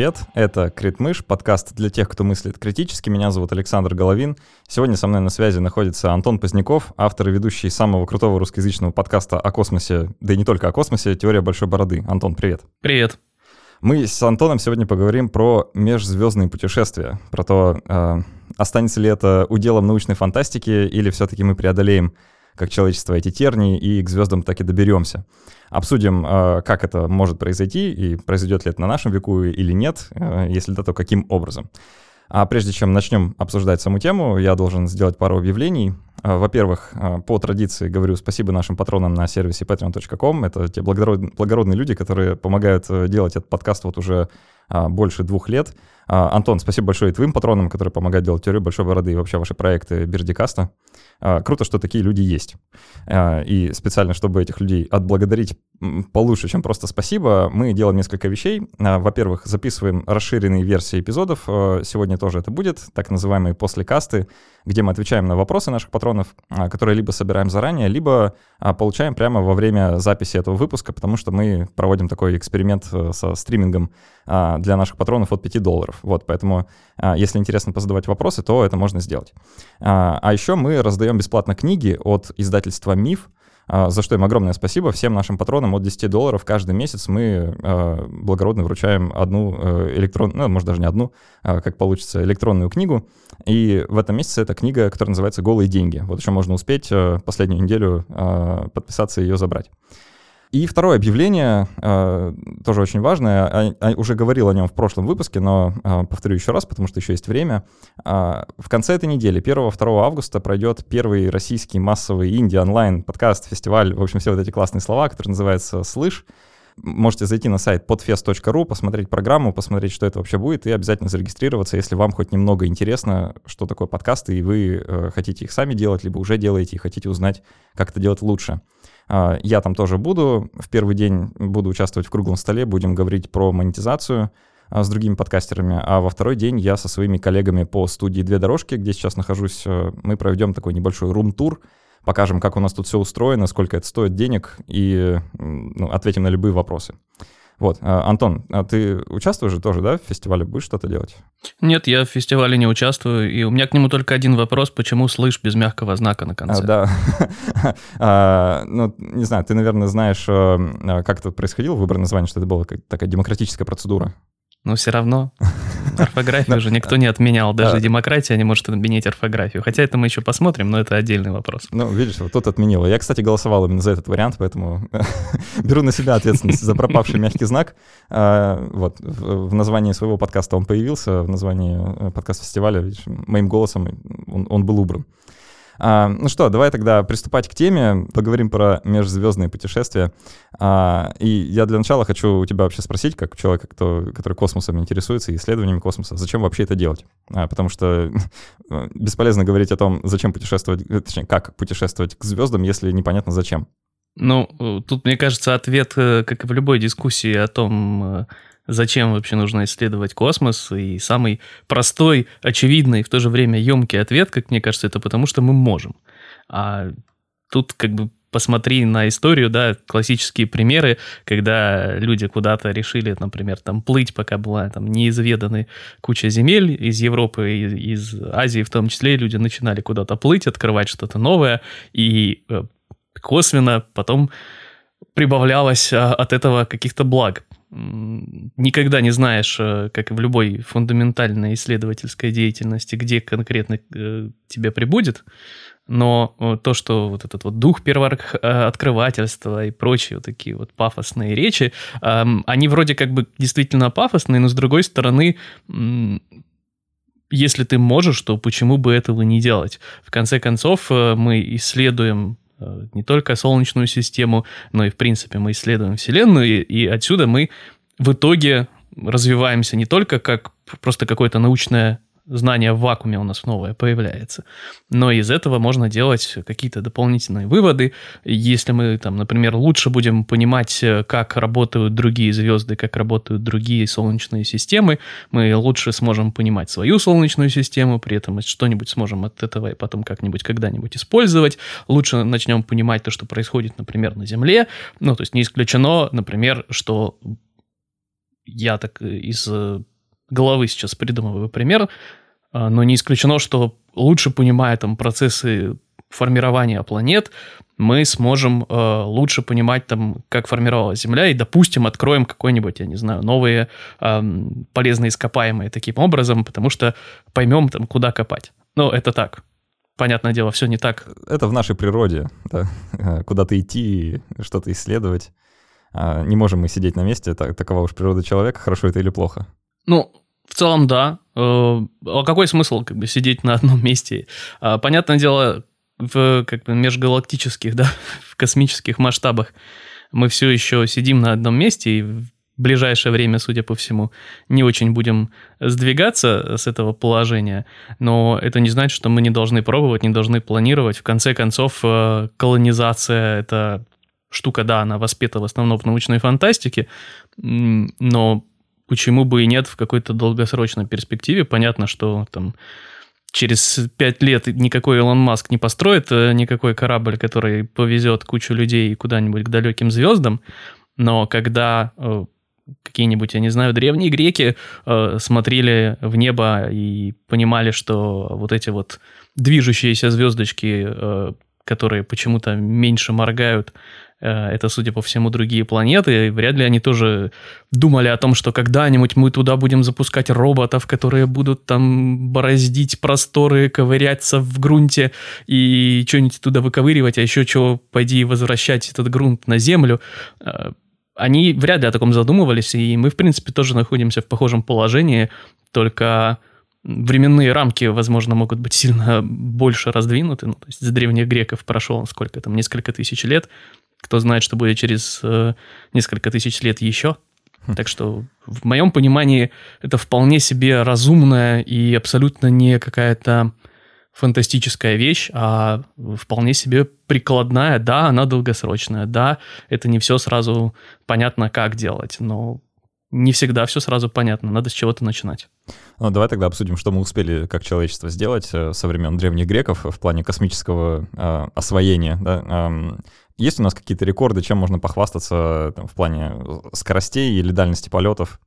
привет! Это Критмыш, подкаст для тех, кто мыслит критически. Меня зовут Александр Головин. Сегодня со мной на связи находится Антон Поздняков, автор и ведущий самого крутого русскоязычного подкаста о космосе, да и не только о космосе, «Теория большой бороды». Антон, привет! Привет! Мы с Антоном сегодня поговорим про межзвездные путешествия, про то, э, останется ли это уделом научной фантастики или все-таки мы преодолеем как человечество эти тернии и к звездам так и доберемся. Обсудим, э, как это может произойти и произойдет ли это на нашем веку или нет, э, если да, то каким образом. А прежде чем начнем обсуждать саму тему, я должен сделать пару объявлений. Э, во-первых, по традиции говорю спасибо нашим патронам на сервисе patreon.com. Это те благородные люди, которые помогают делать этот подкаст вот уже больше двух лет. Антон, спасибо большое и твоим патронам, которые помогают делать теорию большой бороды и вообще ваши проекты Бердикаста. Круто, что такие люди есть. И специально, чтобы этих людей отблагодарить получше, чем просто спасибо, мы делаем несколько вещей. Во-первых, записываем расширенные версии эпизодов. Сегодня тоже это будет, так называемые послекасты, где мы отвечаем на вопросы наших патронов, которые либо собираем заранее, либо получаем прямо во время записи этого выпуска, потому что мы проводим такой эксперимент э, со стримингом для наших патронов от 5 долларов. Вот, поэтому, а, если интересно позадавать вопросы, то это можно сделать. А, а еще мы раздаем бесплатно книги от издательства «Миф», а, за что им огромное спасибо. Всем нашим патронам от 10 долларов каждый месяц мы благородно вручаем одну э, электронную, ну, может, даже не одну, как получится, электронную книгу. И в этом месяце это книга, которая называется «Голые деньги». Вот еще можно успеть э, последнюю неделю подписаться и ее забрать. И второе объявление, э, тоже очень важное, а, а, уже говорил о нем в прошлом выпуске, но э, повторю еще раз, потому что еще есть время. Э, в конце этой недели, 1-2 августа, пройдет первый российский массовый инди-онлайн подкаст, фестиваль, в общем, все вот эти классные слова, который называется «Слышь». Можете зайти на сайт podfest.ru, посмотреть программу, посмотреть, что это вообще будет, и обязательно зарегистрироваться, если вам хоть немного интересно, что такое подкасты, и вы э, хотите их сами делать, либо уже делаете и хотите узнать, как это делать лучше. А, я там тоже буду. В первый день буду участвовать в круглом столе, будем говорить про монетизацию а, с другими подкастерами, а во второй день я со своими коллегами по студии «Две дорожки», где сейчас нахожусь, э, мы проведем такой небольшой рум-тур, покажем, как у нас тут все устроено, сколько это стоит денег, и ну, ответим на любые вопросы. Вот, а, Антон, а ты участвуешь же тоже, да, в фестивале? Будешь что-то делать? Нет, я в фестивале не участвую, и у меня к нему только один вопрос, почему слышь без мягкого знака на конце? А, да, а, ну, не знаю, ты, наверное, знаешь, э, как это происходило, выбор названия, что это была такая демократическая процедура. Но все равно орфографию уже никто не отменял. Даже демократия не может отменить орфографию. Хотя это мы еще посмотрим, но это отдельный вопрос. Ну, видишь, вот тут отменила. Я, кстати, голосовал именно за этот вариант, поэтому беру на себя ответственность за пропавший мягкий знак. А, вот, в названии своего подкаста он появился, в названии э, подкаст-фестиваля, моим голосом он был убран. А, ну что, давай тогда приступать к теме, поговорим про межзвездные путешествия. А, и я для начала хочу у тебя вообще спросить, как человека, кто, который космосом интересуется и исследованиями космоса, зачем вообще это делать? А, потому что бесполезно говорить о том, зачем путешествовать, э, точнее, как путешествовать к звездам, если непонятно зачем. Ну, тут, мне кажется, ответ, э, как и в любой дискуссии о том, э, зачем вообще нужно исследовать космос. И самый простой, очевидный, в то же время емкий ответ, как мне кажется, это потому, что мы можем. А тут как бы посмотри на историю, да, классические примеры, когда люди куда-то решили, например, там плыть, пока была там неизведаны куча земель из Европы, из, из Азии в том числе, люди начинали куда-то плыть, открывать что-то новое, и э, косвенно потом прибавлялось а, от этого каких-то благ никогда не знаешь, э, как и в любой фундаментальной исследовательской деятельности, где конкретно э, тебе прибудет, но э, то, что вот этот вот дух первооткрывательства и прочие вот такие вот пафосные речи, они вроде как бы действительно пафосные, но с другой стороны, если ты можешь, то почему бы этого не делать? В конце концов, мы исследуем не только Солнечную систему, но и, в принципе, мы исследуем Вселенную, и, и отсюда мы в итоге развиваемся не только как просто какое-то научное знание в вакууме у нас новое появляется. Но из этого можно делать какие-то дополнительные выводы. Если мы, там, например, лучше будем понимать, как работают другие звезды, как работают другие солнечные системы, мы лучше сможем понимать свою солнечную систему, при этом что-нибудь сможем от этого и потом как-нибудь когда-нибудь использовать. Лучше начнем понимать то, что происходит, например, на Земле. Ну, то есть не исключено, например, что я так из головы сейчас придумываю пример, но не исключено, что лучше понимая там процессы формирования планет, мы сможем э, лучше понимать там, как формировалась Земля, и, допустим, откроем какой-нибудь, я не знаю, новые э, полезные ископаемые таким образом, потому что поймем там, куда копать. Ну, это так. Понятное дело, все не так. Это в нашей природе, да. куда-то идти, что-то исследовать. А, не можем мы сидеть на месте, так, такова уж природа человека, хорошо это или плохо. Ну, в целом, да. Э, а какой смысл как бы сидеть на одном месте? А, понятное дело, в как бы межгалактических, да, в космических масштабах мы все еще сидим на одном месте и в ближайшее время, судя по всему, не очень будем сдвигаться с этого положения, но это не значит, что мы не должны пробовать, не должны планировать. В конце концов, э, колонизация — это штука, да, она воспета в основном в научной фантастике, но почему бы и нет в какой-то долгосрочной перспективе? Понятно, что там через пять лет никакой Илон Маск не построит э, никакой корабль, который повезет кучу людей куда-нибудь к далеким звездам, но когда э, какие-нибудь, я не знаю, древние греки э, смотрели в небо и понимали, что вот эти вот движущиеся звездочки, которые почему-то меньше моргают, это, судя по всему, другие планеты. И вряд ли они тоже думали о том, что когда-нибудь мы туда будем запускать роботов, которые будут там бороздить просторы, ковыряться в грунте и что-нибудь туда выковыривать, а еще чего, пойди возвращать этот грунт на Землю. Э, они вряд ли о таком задумывались, и мы, в принципе, тоже находимся в похожем положении, только временные рамки, возможно, могут быть сильно больше раздвинуты. Ну, то есть с древних греков прошло сколько там, несколько тысяч лет, кто знает, что будет через э, несколько тысяч лет еще. Хм. Так что в моем понимании это вполне себе разумная и абсолютно не какая-то фантастическая вещь, а вполне себе прикладная. Да, она долгосрочная. Да, это не все сразу понятно, как делать, но не всегда все сразу понятно. Надо с чего-то начинать. Ну, давай тогда обсудим, что мы успели как человечество сделать э, со времен древних греков в плане космического э, освоения. Да? Э, есть у нас какие-то рекорды, чем можно похвастаться там, в плане скоростей или дальности полетов?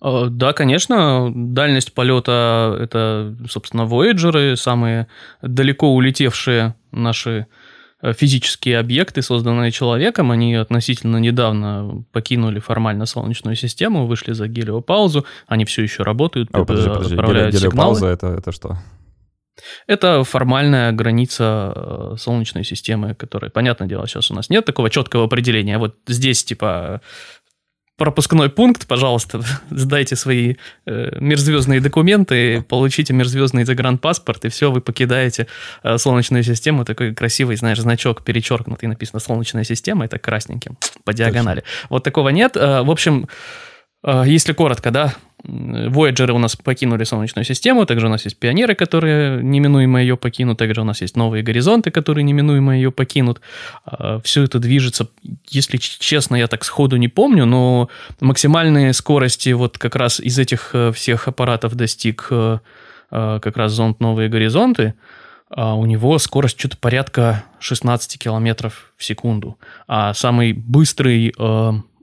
А, да, конечно, дальность полета — это, собственно, Voyager, самые далеко улетевшие наши э, физические объекты, созданные человеком, они относительно недавно покинули формально Солнечную систему, вышли за гелиопаузу, они все еще работают, О, подожди, подожди. отправляют Гелиопауза — это, это что? Это формальная граница э, Солнечной системы, которая, понятное дело, сейчас у нас нет такого четкого определения. Вот здесь, типа, пропускной пункт, пожалуйста, сдайте свои э, межзвездные документы, получите межзвездный загранпаспорт, и все, вы покидаете э, Солнечную систему. Такой красивый, знаешь, значок перечеркнутый, написано «Солнечная система», это красненьким по диагонали. Точно. Вот такого нет. Э, в общем, э, если коротко, да, Voyager у нас покинули Солнечную систему, также у нас есть пионеры, которые неминуемо ее покинут, также у нас есть новые горизонты, которые неминуемо ее покинут. А, Все это движется, если честно, я так сходу не помню, но максимальные скорости вот как раз из этих э, всех аппаратов достиг э, э, как раз зонд «Новые горизонты», а у него скорость что-то порядка 16 километров в секунду. А самый быстрый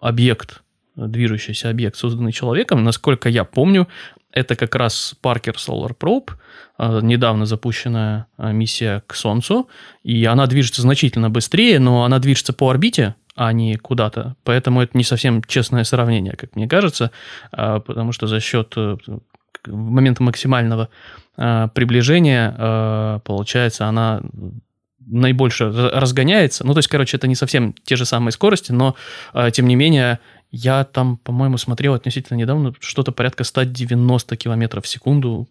объект движущийся объект, созданный человеком. Насколько я помню, это как раз Parker Solar Probe, а, недавно запущенная а, миссия к Солнцу, и она движется значительно быстрее, но она движется по орбите, а не куда-то. Поэтому это не совсем честное сравнение, как мне кажется, а, потому что за счет э, момента максимального приближения, получается, она наибольше разгоняется. Ну, то есть, короче, это не совсем те же самые скорости, но, тем не менее, я там, по-моему, смотрел относительно недавно что-то порядка 190 километров в секунду,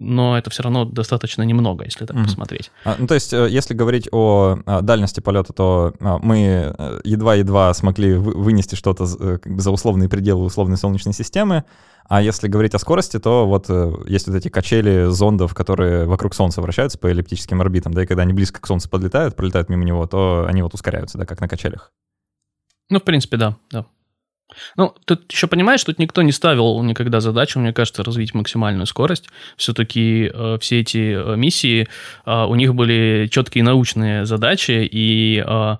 но это все равно достаточно немного, если так mm-hmm. посмотреть. А, ну, то есть, э, если говорить о, а, дальности полета, то а, мы э, едва-едва смогли вынести что-то э, за условные пределы условной Солнечной системы, а если говорить о скорости, то вот есть вот эти качели зондов, которые вокруг Солнца вращаются по эллиптическим орбитам, да, и когда они близко к Солнцу подлетают, пролетают мимо него, то они вот ускоряются, да, как на качелях. Ну, в принципе, да, да. Ну, тут еще понимаешь, тут никто не ставил никогда задачу, мне кажется, развить максимальную скорость. Все-таки э, все эти э, миссии, э, у них были четкие научные задачи, и э,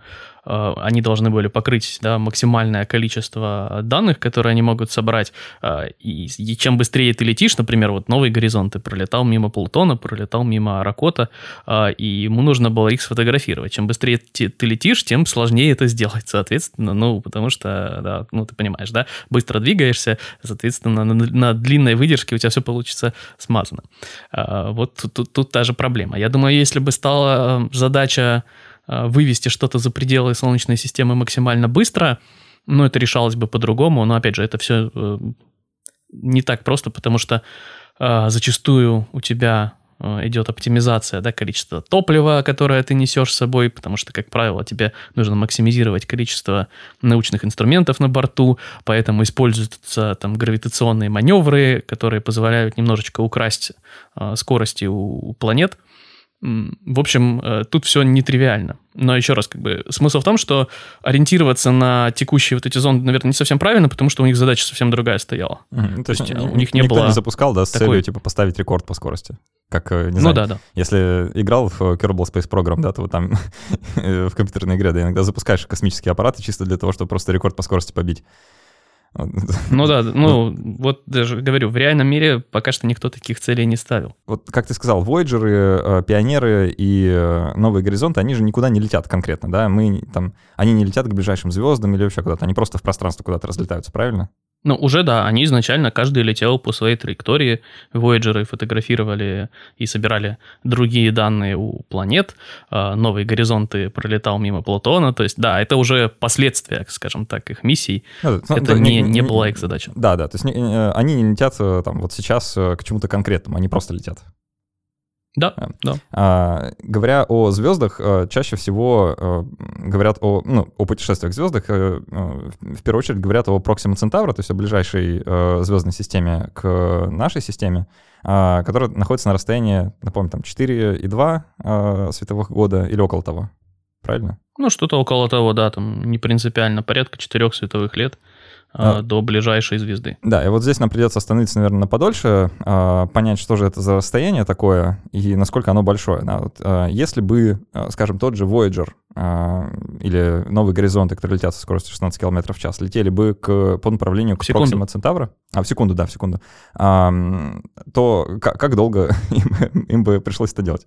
они должны были покрыть да, максимальное количество данных, которые они могут собрать. Э, и, чем быстрее ты летишь, например, вот новые горизонты, пролетал мимо Плутона, пролетал мимо Ракота, э, и ему нужно было их сфотографировать. Чем быстрее ты, летишь, тем сложнее это сделать, соответственно, ну, потому что, да, ну, ты понимаешь, да, быстро двигаешься, соответственно, на, на длинной выдержке у тебя все получится смазано. Э, вот тут, тут, тут та же проблема. Я думаю, если бы стала задача Э, вывести что-то за пределы Солнечной системы максимально быстро, ну, это решалось бы по-другому, но, опять же, это все э, не так просто, потому что э, зачастую у тебя идет оптимизация да, количества топлива, которое ты несешь с собой, потому что, как правило, тебе нужно максимизировать количество научных инструментов на борту, поэтому используются там гравитационные маневры, которые позволяют немножечко украсть скорости у планет – в общем, э, тут все нетривиально. Но еще раз, как бы, смысл в том, что ориентироваться на текущие вот эти зонды, наверное, не совсем правильно, потому что у них задача совсем другая стояла. Mm-hmm. То, есть, есть у них не никто было не запускал, да, с такой... целью, типа, поставить рекорд по скорости. Как, э, не ну знаю, ну, да, да. если играл в Kerbal Space Program, да, то там в компьютерной игре, да, иногда запускаешь космические аппараты чисто для того, чтобы просто рекорд по скорости побить. Ну да, ну вот даже говорю, в реальном мире пока что никто таких целей не ставил. Вот как ты сказал, Voyager, э, Пионеры и э, Новые Горизонты, они же никуда не летят конкретно, да? Мы там, они не летят к ближайшим звездам или вообще куда-то, они просто в пространство куда-то разлетаются, правильно? Ну, уже да, они изначально, каждый летел по своей траектории, Voyager фотографировали и собирали другие данные у планет, а, новые горизонты пролетал мимо Плутона, то есть да, это уже последствия, скажем так, их миссий, ну, это не, не, не была их задача. Да, да, то есть э, они не летят э, там вот сейчас э, к чему-то конкретному, они просто летят. Да, да. А, говоря о звездах, э, чаще всего а, говорят о, ну, о путешествиях звездах, а, в первую очередь говорят о Проксима Центавра, то есть о ближайшей а, звездной системе к нашей системе, а, которая находится на расстоянии, напомню, там 4,2 а, световых года или около того. Правильно? Ну, что-то около того, да, там не принципиально, порядка 4 световых лет. А, а, до ближайшей звезды. Да, и вот здесь нам придется остановиться, наверное, на подольше, а, понять, что же это за расстояние такое и насколько оно большое. Да, вот, если бы, скажем, тот же Voyager или новые горизонты, которые летят со скоростью 16 км в час, летели бы к, по направлению к Проксима Центавра, а, в секунду, да, в секунду, то как, как долго им, им бы пришлось это делать?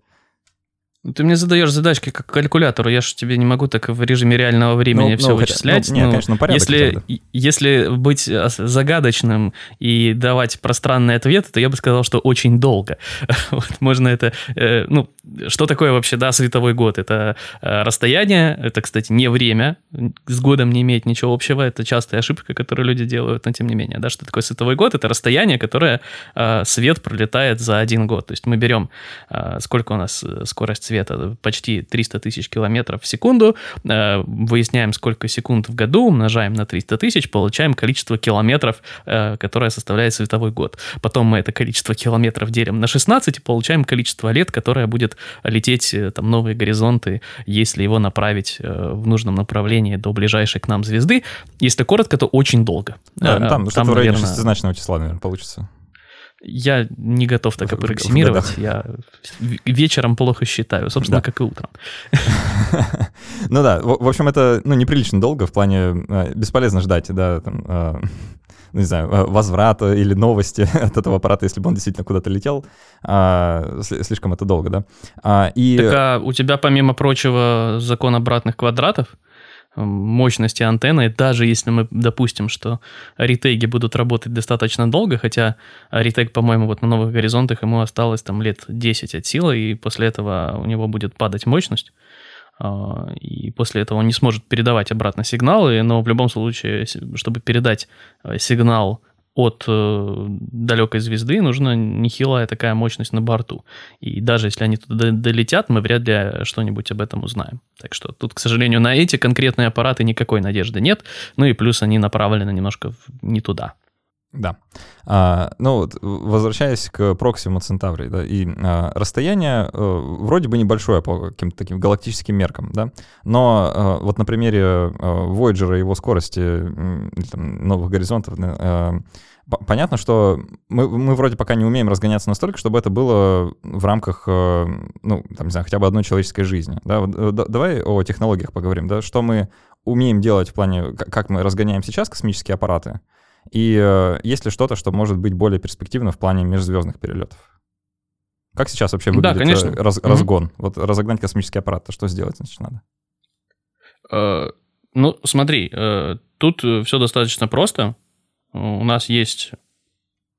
Ты мне задаешь задачки как калькулятору, я же тебе не могу так в режиме реального времени ну, все ну, вычислять. Ну, нет, ну, конечно, порядок если, если быть а, загадочным и давать пространный ответ, то я бы сказал, что очень долго. вот, можно это... Э, ну, что такое вообще, да, световой год? Это э, расстояние, это, кстати, не время, с годом не имеет ничего общего, это частая ошибка, которую люди делают, но тем не менее, да, что такое световой год? Это расстояние, которое э, свет пролетает за один год. То есть мы берем, э, сколько у нас э, скорость света, почти 300 тысяч километров в секунду, э, выясняем, сколько секунд в году, умножаем на 300 тысяч, получаем количество километров, э, которое составляет световой год. Потом мы это количество километров делим на 16 и получаем количество лет, которое будет лететь э, там новые горизонты, если его направить в нужном направлении до ближайшей к нам звезды. Если коротко, то очень долго. Да, там, там что-то в районе наверное... шестизначного числа, наверное, получится. Я не готов так аппроксимировать. Я вечером плохо считаю, собственно, да. как и утром. Ну да, в общем, это ну, неприлично долго, в плане э, бесполезно ждать, да, там, э, ну, не знаю, э, возврата или новости от этого аппарата, если бы он действительно куда-то летел. А, слишком это долго, да. А, и... Так а у тебя, помимо прочего, закон обратных квадратов? Мощности антенны, даже если мы допустим, что ретеги будут работать достаточно долго, хотя ретег, по-моему, вот на новых горизонтах ему осталось там лет 10 от силы, и после этого у него будет падать мощность, а, и после этого он не сможет передавать обратно сигналы, но в любом случае, чтобы передать э, сигнал от э, далекой звезды нужна нехилая такая мощность на борту. И даже если они туда долетят, мы вряд ли что-нибудь об этом узнаем. Так что тут, к сожалению, на эти конкретные аппараты никакой надежды нет. Ну и плюс они направлены немножко не туда. Да. А, ну, вот, возвращаясь к Проксиму Центаврии, да, и а, расстояние а, вроде бы небольшое по каким-то таким галактическим меркам, да, но а, вот на примере а, Voyager и его скорости, или, там, новых горизонтов, а, понятно, что мы, мы вроде пока не умеем разгоняться настолько, чтобы это было в рамках, ну, там, не знаю, хотя бы одной человеческой жизни, да, давай о технологиях поговорим, да, что мы умеем делать в плане, как мы разгоняем сейчас космические аппараты, и э, есть ли что-то, что может быть более перспективно в плане межзвездных перелетов? Как сейчас вообще выглядит да, конечно. Э, раз, mm-hmm. разгон? Вот разогнать космический аппарат, то что сделать значит надо? Uh, ну, смотри, uh, тут все достаточно просто. У нас есть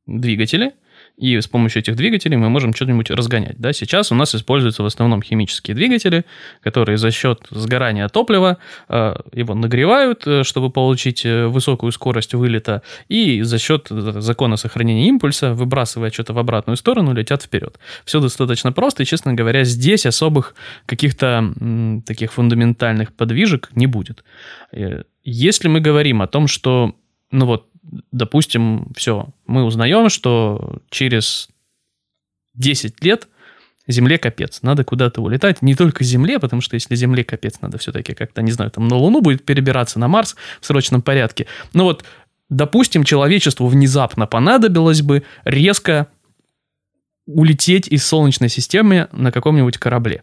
двигатели, и с помощью этих двигателей мы можем что-нибудь разгонять. Да? Сейчас у нас используются в основном химические двигатели, которые за счет сгорания топлива э, его нагревают, э, чтобы получить э, высокую скорость вылета, и за счет закона сохранения импульса, выбрасывая что-то в обратную сторону, летят вперед. Все достаточно просто, и, честно говоря, здесь особых каких-то м, таких фундаментальных подвижек не будет. Если мы говорим о том, что ну вот допустим, все, мы узнаем, что через 10 лет Земле капец, надо куда-то улетать. Не только Земле, потому что если Земле капец, надо все-таки как-то, не знаю, там на Луну будет перебираться, на Марс в срочном порядке. Но вот, допустим, человечеству внезапно понадобилось бы резко улететь из Солнечной системы на каком-нибудь корабле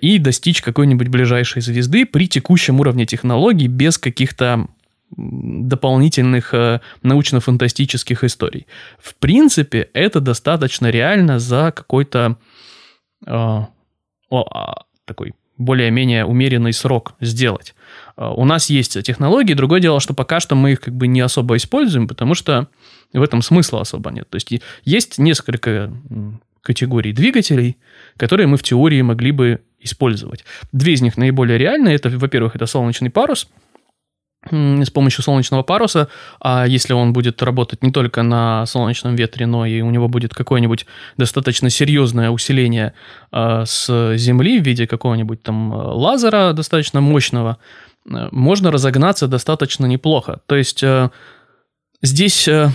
и достичь какой-нибудь ближайшей звезды при текущем уровне технологий без каких-то дополнительных э, научно-фантастических историй. В принципе, это достаточно реально за какой-то э, о, такой более-менее умеренный срок сделать. Э, у нас есть технологии, другое дело, что пока что мы их как бы не особо используем, потому что в этом смысла особо нет. То есть есть несколько категорий двигателей, которые мы в теории могли бы использовать. Две из них наиболее реальные. Это, во-первых, это солнечный парус – с помощью солнечного паруса, а если он будет работать не только на солнечном ветре, но и у него будет какое-нибудь достаточно серьезное усиление э, с Земли в виде какого-нибудь там лазера достаточно мощного, э, можно разогнаться достаточно неплохо. То есть э, здесь э,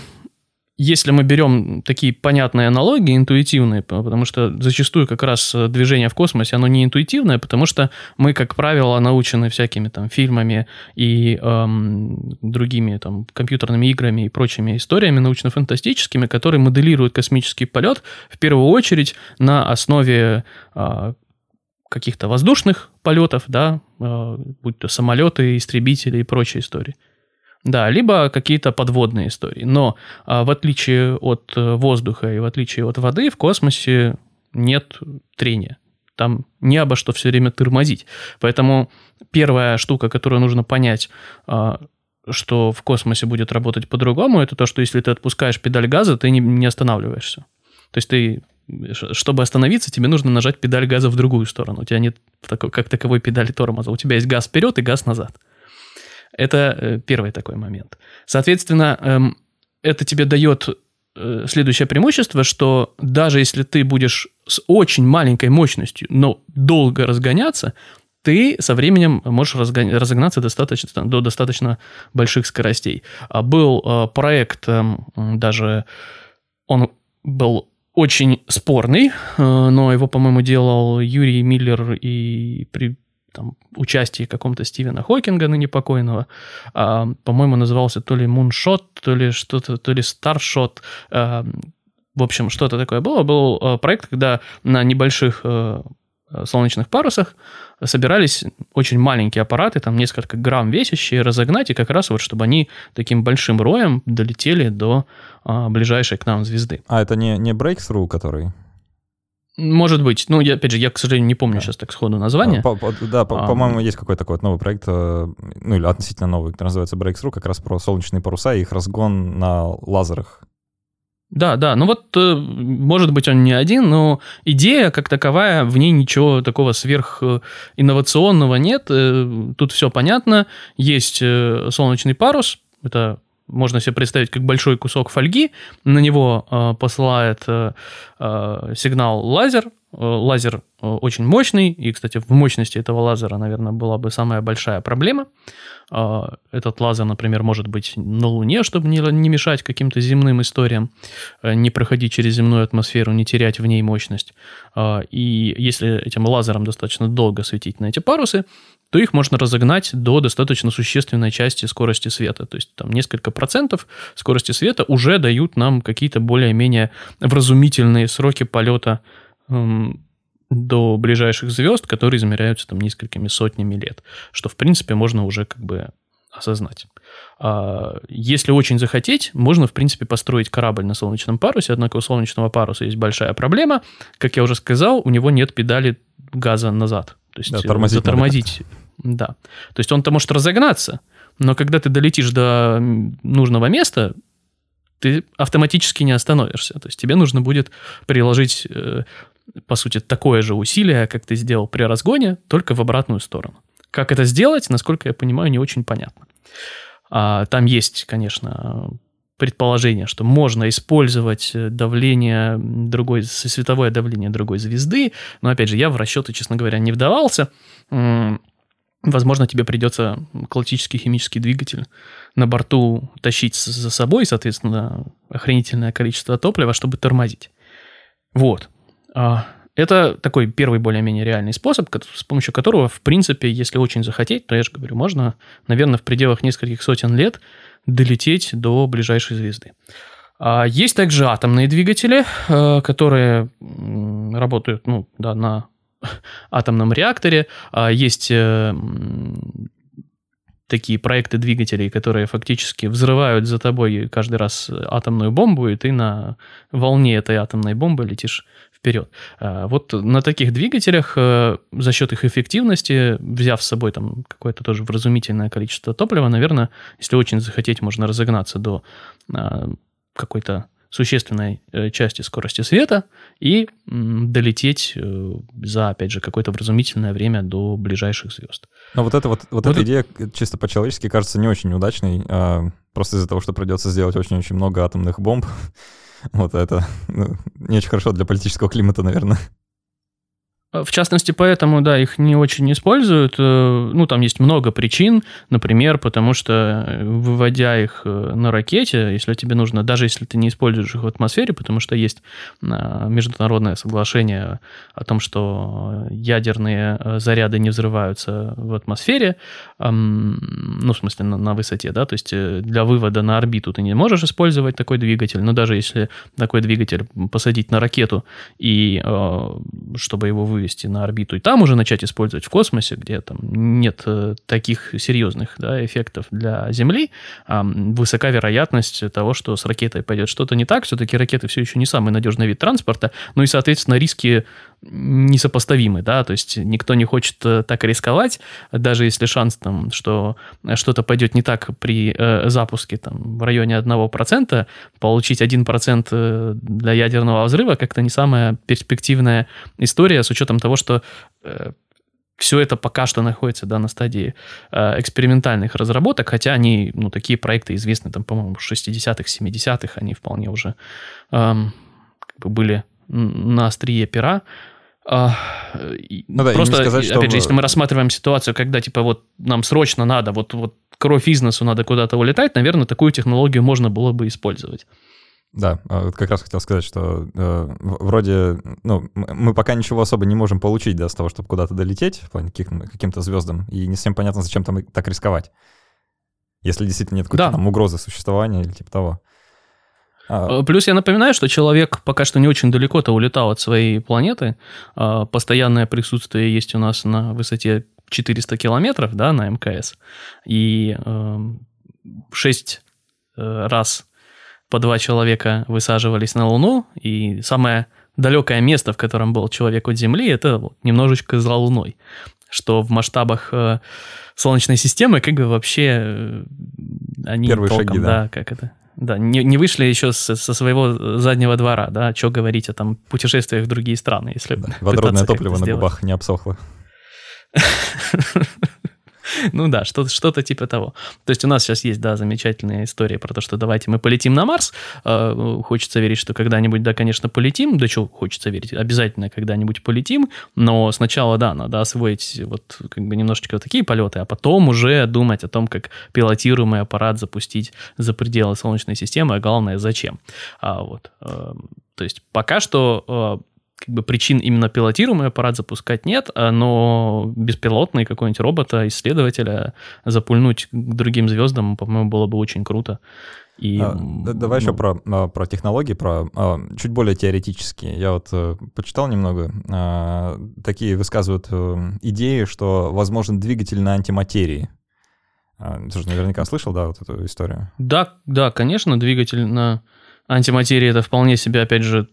если мы берем такие понятные аналогии, интуитивные, потому что зачастую как раз э, движение в космосе, оно не интуитивное, потому что мы, как правило, научены всякими там фильмами и эм, другими там компьютерными играми и прочими историями научно-фантастическими, которые моделируют космический полет в первую очередь на основе э, каких-то воздушных полетов, да, э, будь то самолеты, истребители и прочие истории. Да, либо какие-то подводные истории. Но а, в отличие от э, воздуха и в отличие от воды, в космосе нет трения. Там не обо что все время тормозить. Поэтому первая штука, которую нужно понять, а, что в космосе будет работать по-другому, это то, что если ты отпускаешь педаль газа, ты не, не останавливаешься. То есть ты чтобы остановиться, тебе нужно нажать педаль газа в другую сторону. У тебя нет такой, как таковой педали тормоза. У тебя есть газ вперед и газ назад. Это э, первый такой момент. Соответственно, эм, это тебе дает э, следующее преимущество, что даже если ты будешь с очень маленькой мощностью, но долго разгоняться, ты со временем можешь разогнаться достаточно, до достаточно больших скоростей. А был э, проект, эм, даже он был очень спорный, но его, по-моему, делал Юрий Миллер и там, участии каком-то Стивена Хокинга, ныне покойного. А, по-моему, назывался то ли Муншот, то ли что-то, то ли Старшот. А, в общем, что-то такое было. Был а, проект, когда на небольших а, солнечных парусах собирались очень маленькие аппараты, там несколько грамм весящие, разогнать, и как раз вот, чтобы они таким большим роем долетели до а, ближайшей к нам звезды. А это не, не Breakthrough, который? Может быть. Ну, я, опять же, я, к сожалению, не помню да. сейчас так сходу название. По, по, да, по, а, по-моему, есть какой-то такой вот новый проект, э, ну, или относительно новый, который называется Breakthrough, как раз про солнечные паруса и их разгон на лазерах. Да, да, ну вот, э, может быть, он не один, но идея как таковая, в ней ничего такого сверхинновационного нет. Э, тут все понятно. Есть солнечный парус, это можно себе представить как большой кусок фольги, на него э, посылает э, э, сигнал лазер, лазер очень мощный, и, кстати, в мощности этого лазера, наверное, была бы самая большая проблема. Этот лазер, например, может быть на Луне, чтобы не, не мешать каким-то земным историям, не проходить через земную атмосферу, не терять в ней мощность. И если этим лазером достаточно долго светить на эти парусы, то их можно разогнать до достаточно существенной части скорости света. То есть там несколько процентов скорости света уже дают нам какие-то более-менее вразумительные сроки полета эм, до ближайших звезд, которые измеряются там несколькими сотнями лет, что в принципе можно уже как бы осознать. А если очень захотеть, можно, в принципе, построить корабль на солнечном парусе, однако у солнечного паруса есть большая проблема. Как я уже сказал, у него нет педали газа назад. То есть да, тормозить затормозить да. То есть он-то может разогнаться, но когда ты долетишь до нужного места, ты автоматически не остановишься. То есть тебе нужно будет приложить, э, по сути, такое же усилие, как ты сделал при разгоне, только в обратную сторону. Как это сделать, насколько я понимаю, не очень понятно. А, там есть, конечно, предположение, что можно использовать давление другой, световое давление другой звезды, но, опять же, я в расчеты, честно говоря, не вдавался. Возможно, тебе придется классический химический двигатель на борту тащить за собой, соответственно, охренительное количество топлива, чтобы тормозить. Вот. А, это такой первый более-менее реальный способ, с помощью которого, в принципе, если очень захотеть, то я же говорю, можно, наверное, в пределах нескольких сотен лет долететь до ближайшей звезды. А, есть также атомные двигатели, э, которые работают ну, да, на атомном реакторе. А есть э, такие проекты двигателей, которые фактически взрывают за тобой каждый раз атомную бомбу, и ты на волне этой атомной бомбы летишь вперед. А вот на таких двигателях э, за счет их эффективности, взяв с собой там какое-то тоже вразумительное количество топлива, наверное, если очень захотеть, можно разогнаться до а, какой-то существенной э, части скорости света и долететь э, за, опять же, какое-то вразумительное время до ближайших звезд. Но вот, это, вот, вот, вот эта это... идея чисто по-человечески кажется не очень удачной, а просто из-за того, что придется сделать очень-очень много атомных бомб. Вот это ну, не очень хорошо для политического климата, наверное. В частности, поэтому, да, их не очень используют. Э, ну, там есть много причин. Например, потому что, э, выводя их э, на ракете, если тебе нужно, даже если ты не используешь их в атмосфере, потому что есть международное соглашение о том, что ядерные заряды не взрываются в атмосфере, ну, в смысле, на, на высоте, да, то есть для вывода на орбиту ты не можешь использовать такой двигатель, но даже если такой двигатель посадить на ракету и чтобы его вывести вывести на орбиту и там уже начать использовать в космосе, где там нет э, таких серьезных да, эффектов для Земли, а высока вероятность того, что с ракетой пойдет что-то не так. Все-таки ракеты все еще не самый надежный вид транспорта, ну и, соответственно, риски несопоставимы, да, то есть никто не хочет э, так рисковать, даже если шанс там, что что-то пойдет не так при э, запуске там в районе 1%, получить 1% э, для ядерного взрыва как-то не самая перспективная история с учетом того, что э, все это пока что находится да, на стадии э, экспериментальных разработок, хотя они, ну, такие проекты известны, там, по-моему, в 60-х, 70-х, они вполне уже э, как бы были на острие пера. А, ну, да, просто, сказать, опять что... же, если мы рассматриваем ситуацию, когда, типа, вот нам срочно надо, вот, вот кровь из носу надо куда-то улетать, наверное, такую технологию можно было бы использовать. Да, а, как раз хотел сказать, что э, вроде, ну, мы пока ничего особо не можем получить, да, с того, чтобы куда-то долететь, каким-то звездам, и не всем понятно, зачем там так рисковать. Если действительно нет какой-то да. там угрозы существования или типа того. А... Э, плюс я напоминаю, что человек пока что не очень далеко-то улетал от своей планеты. А, постоянное присутствие есть у нас на высоте 400 километров, да, на МКС. И э, 6 э, раз по два человека высаживались на Луну, и самое далекое место, в котором был человек от Земли, это немножечко за Луной, что в масштабах э, Солнечной системы как бы вообще э, они Первые толком, шаги, да. да, как это, да, не, не вышли еще со, со своего заднего двора, да, что говорить о там путешествиях в другие страны, если да, Водородное топливо на губах не обсохло. Ну да, что-то, что-то типа того. То есть у нас сейчас есть, да, замечательная история про то, что давайте мы полетим на Марс. Э, хочется верить, что когда-нибудь, да, конечно, полетим. Да что хочется верить? Обязательно когда-нибудь полетим. Но сначала, да, надо освоить вот как бы немножечко вот такие полеты, а потом уже думать о том, как пилотируемый аппарат запустить за пределы Солнечной системы, а главное, зачем. А, вот. Э, то есть пока что э, как бы причин именно пилотируемый аппарат запускать нет, а, но беспилотный какой-нибудь робота, исследователя запульнуть к другим звездам, по-моему, было бы очень круто. И, а, давай ну, еще про, а, про технологии, про а, чуть более теоретические. Я вот а, почитал немного. А, такие высказывают а, идеи, что возможен двигатель на антиматерии. А, ты же наверняка слышал, да, вот эту историю? Да, да, конечно, двигатель на антиматерии это вполне себе, опять же,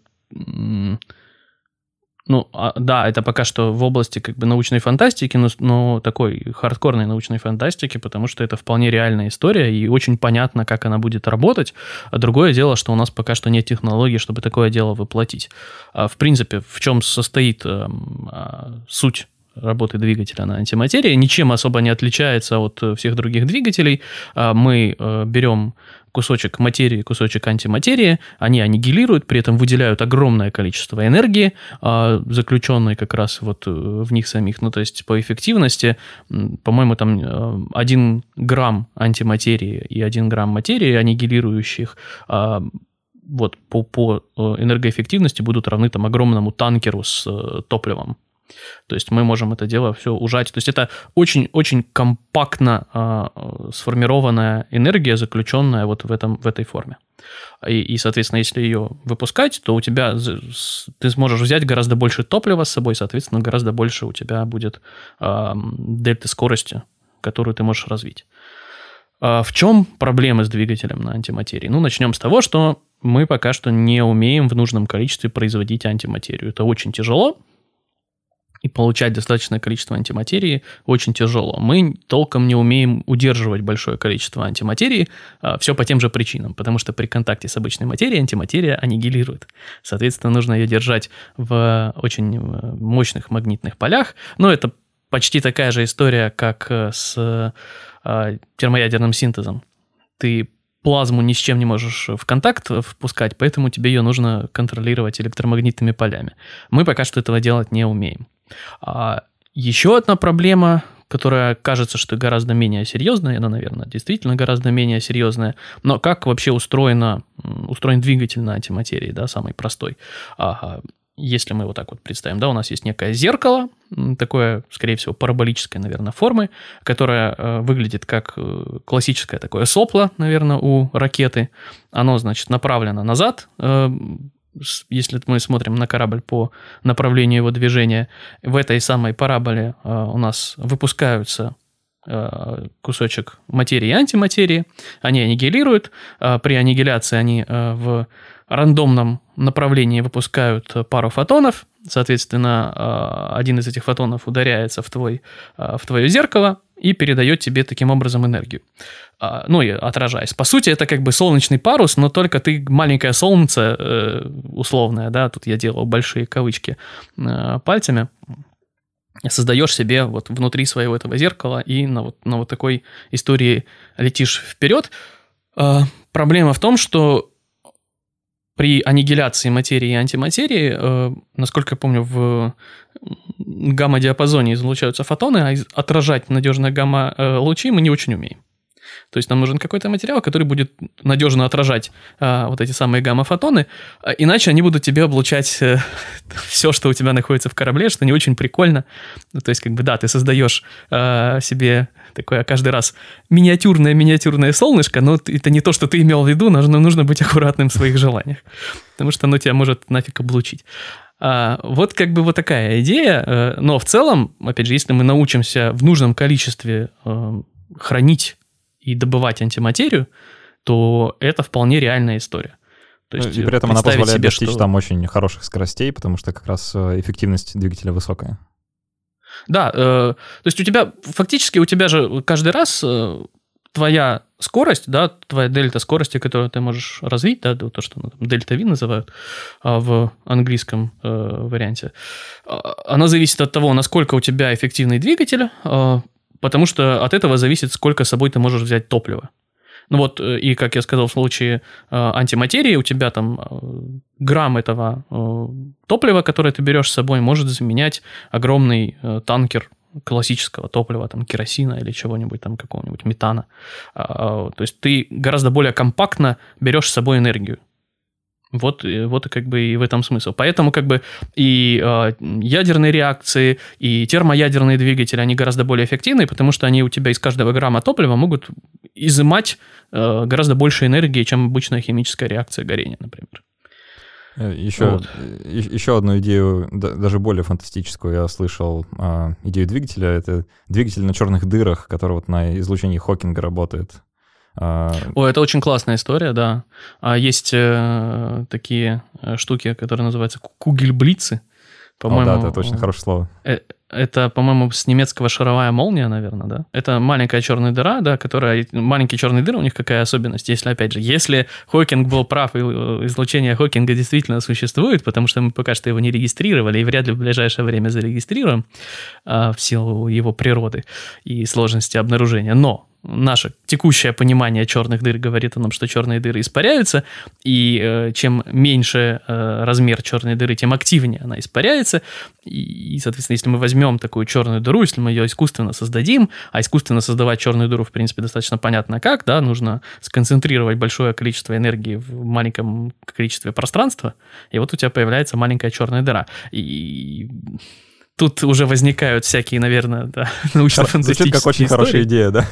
ну, а, да, это пока что в области как бы научной фантастики, но, но такой хардкорной научной фантастики, потому что это вполне реальная история, и очень понятно, как она будет работать. А другое дело, что у нас пока что нет технологий, чтобы такое дело воплотить. А, в принципе, в чем состоит а, а, суть работы двигателя на антиматерии, ничем особо не отличается от всех других двигателей. А, мы э, берем кусочек материи, кусочек антиматерии, они аннигилируют, при этом выделяют огромное количество энергии, а, заключенной как раз вот э, в них самих. Ну, то есть по эффективности, по-моему, там 1 э, грамм антиматерии и 1 грамм материи аннигилирующих а, вот по, по энергоэффективности будут равны там огромному танкеру с топливом то есть мы можем это дело все ужать. То есть это очень-очень компактно э, сформированная энергия, заключенная вот в, этом, в этой форме. И, и, соответственно, если ее выпускать, то у тебя ты сможешь взять гораздо больше топлива с собой, соответственно, гораздо больше у тебя будет э, дельты скорости, которую ты можешь развить. А в чем проблемы с двигателем на антиматерии? Ну, начнем с того, что мы пока что не умеем в нужном количестве производить антиматерию. Это очень тяжело, и получать достаточное количество антиматерии очень тяжело. Мы толком не умеем удерживать большое количество антиматерии, а, все по тем же причинам, потому что при контакте с обычной материей антиматерия аннигилирует. Соответственно, нужно ее держать в очень э, мощных магнитных полях, но это почти такая же история, как э, с э, термоядерным синтезом. Ты плазму ни с чем не можешь в контакт впускать, поэтому тебе ее нужно контролировать электромагнитными полями. Мы пока что этого делать не умеем. А еще одна проблема, которая кажется, что гораздо менее серьезная, она, наверное, действительно гораздо менее серьезная, но как вообще устроена, устроен двигатель на антиматерии, да, самый простой. Ага. Если мы вот так вот представим, да, у нас есть некое зеркало, такое, скорее всего, параболической, наверное, формы, которое э, выглядит как э, классическое такое сопло, наверное, у ракеты. Оно, значит, направлено назад, э, если мы смотрим на корабль по направлению его движения, в этой самой параболе э, у нас выпускаются э, кусочек материи и антиматерии, они аннигилируют, э, при аннигиляции они в рандомном направлении выпускают пару фотонов, соответственно, один из этих фотонов ударяется в, твой, в твое зеркало и передает тебе таким образом энергию. А, ну, и отражаясь. По сути, это как бы солнечный парус, но только ты маленькое солнце э, условное, да, тут я делал большие кавычки э, пальцами, создаешь себе вот внутри своего этого зеркала и на вот, на вот такой истории летишь вперед. А, проблема в том, что при аннигиляции материи и антиматерии, э, насколько я помню, в гамма-диапазоне излучаются фотоны, а отражать надежно гамма-лучи мы не очень умеем. То есть нам нужен какой-то материал, который будет надежно отражать а, вот эти самые гамма-фотоны, а, иначе они будут тебе облучать э, все, что у тебя находится в корабле, что не очень прикольно. Ну, то есть, как бы, да, ты создаешь а, себе такое каждый раз миниатюрное-миниатюрное солнышко, но это не то, что ты имел в виду, нужно, нужно быть аккуратным в своих желаниях, потому что оно тебя может нафиг облучить. А, вот как бы вот такая идея, э, но в целом, опять же, если мы научимся в нужном количестве э, хранить и добывать антиматерию, то это вполне реальная история. То есть и при этом она позволяет себе, достичь что... там очень хороших скоростей, потому что как раз э, эффективность двигателя высокая. Да, э, то есть у тебя фактически у тебя же каждый раз э, твоя скорость, да, твоя дельта скорости, которую ты можешь развить, да, то, что ну, дельта V называют а, в английском э, варианте, а, она зависит от того, насколько у тебя эффективный двигатель, э, потому что от этого зависит, сколько с собой ты можешь взять топлива. Ну вот, э, и как я сказал, в случае э, антиматерии у тебя там э, грамм этого топлива, которое ты берешь с собой, может заменять огромный танкер классического топлива, там, керосина или чего-нибудь там, какого-нибудь метана. А, то есть ты гораздо более компактно берешь с собой энергию. Вот, э, вот и как бы и в этом смысл. Поэтому как бы и э, ядерные реакции, и термоядерные двигатели, они гораздо более эффективны, потому что они у тебя из каждого грамма топлива могут изымать э, гораздо больше энергии, чем обычная химическая реакция горения, например. Еще, вот. еще одну идею, даже более фантастическую, я слышал а, идею двигателя. Это двигатель на черных дырах, который вот на излучении Хокинга работает. А, О, это очень классная история, да. А есть э, такие э, штуки, которые называются кугельблицы. По-моему, О, да, это точно хорошее слово. Э, это, по-моему, с немецкого шаровая молния, наверное, да? Это маленькая черная дыра, да, которая... Маленькие черные дыры, у них какая особенность? Если, опять же, если Хокинг был прав, и э, излучение Хокинга действительно существует, потому что мы пока что его не регистрировали, и вряд ли в ближайшее время зарегистрируем а, в силу его природы и сложности обнаружения. Но наше текущее понимание черных дыр говорит о том, что черные дыры испаряются, и э, чем меньше э, размер черной дыры, тем активнее она испаряется. И, соответственно, если мы возьмем такую черную дыру, если мы ее искусственно создадим, а искусственно создавать черную дыру, в принципе, достаточно понятно как, да, нужно сконцентрировать большое количество энергии в маленьком количестве пространства, и вот у тебя появляется маленькая черная дыра. И тут уже возникают всякие, наверное, да, научно-фантастические Звучит как очень истории. хорошая идея, да?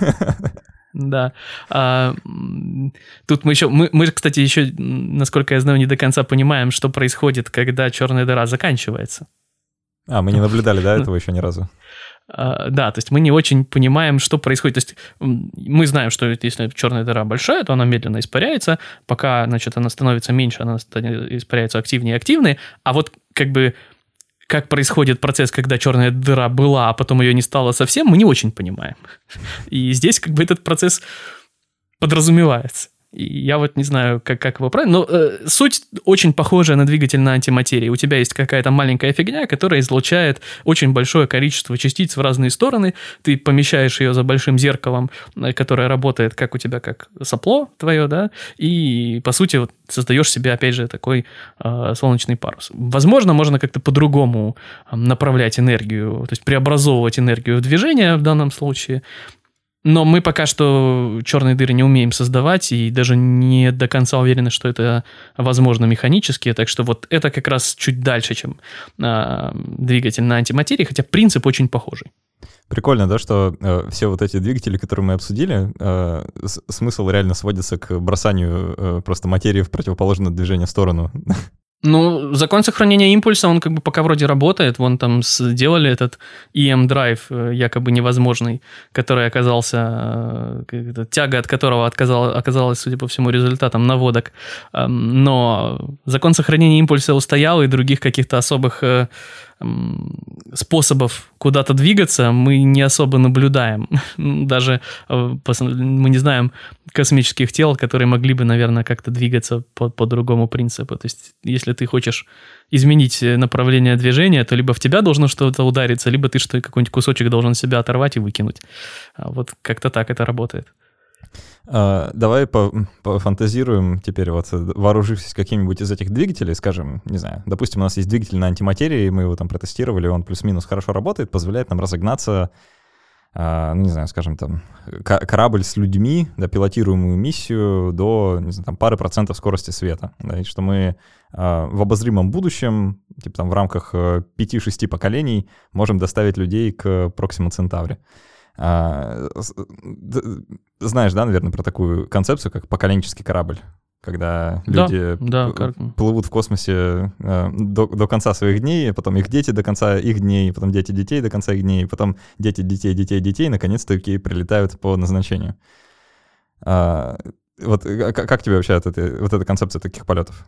Да. А, тут мы еще, мы, мы, кстати, еще, насколько я знаю, не до конца понимаем, что происходит, когда черная дыра заканчивается. А, мы не наблюдали, да, этого еще ни разу? Uh, да, то есть мы не очень понимаем, что происходит. То есть мы знаем, что если черная дыра большая, то она медленно испаряется, пока, значит, она становится меньше, она испаряется активнее и активнее, а вот как бы как происходит процесс, когда черная дыра была, а потом ее не стало совсем, мы не очень понимаем. И здесь как бы этот процесс подразумевается. Я вот не знаю, как, как его правильно, но э, суть очень похожая на двигатель на антиматерии. У тебя есть какая-то маленькая фигня, которая излучает очень большое количество частиц в разные стороны. Ты помещаешь ее за большим зеркалом, э, которое работает как у тебя, как сопло твое, да, и, по сути, вот создаешь себе, опять же, такой э, солнечный парус. Возможно, можно как-то по-другому направлять энергию, то есть преобразовывать энергию в движение в данном случае. Но мы пока что черные дыры не умеем создавать и даже не до конца уверены, что это возможно механически. Так что вот это как раз чуть дальше, чем э, двигатель на антиматерии, хотя принцип очень похожий. Прикольно, да, что э, все вот эти двигатели, которые мы обсудили, э, смысл реально сводится к бросанию э, просто материи в противоположное движение в сторону. Ну, закон сохранения импульса, он как бы пока вроде работает. Вон там сделали этот EM-драйв, э, якобы невозможный, который оказался, э, тяга от которого отказала, оказалась, судя по всему, результатом наводок. Эм, но закон сохранения импульса устоял, и других каких-то особых э, способов куда-то двигаться мы не особо наблюдаем. Даже мы не знаем космических тел, которые могли бы, наверное, как-то двигаться по, по другому принципу. То есть, если ты хочешь изменить направление движения, то либо в тебя должно что-то удариться, либо ты что какой-нибудь кусочек должен себя оторвать и выкинуть. А вот как-то так это работает. Uh, давай по пофантазируем теперь, вот вооружившись каким-нибудь из этих двигателей, скажем, не знаю, допустим, у нас есть двигатель на антиматерии, мы его там протестировали, он плюс-минус хорошо работает, позволяет нам разогнаться а, ну, не знаю, скажем, там, корабль с людьми, да, пилотируемую миссию до, не знаю, там, пары процентов скорости света. Да, и что мы а, в обозримом будущем, типа там в рамках 5-6 э, поколений, можем доставить людей к Проксима Центавре. А, знаешь, да, наверное, про такую концепцию, как поколенческий корабль? когда люди да, да, плывут в космосе э, до, до конца своих дней, потом их дети до конца их дней, потом дети детей до конца их дней, потом дети детей детей детей, наконец-таки прилетают по назначению. А, вот как, как тебе вообще вот эта, вот эта концепция таких полетов?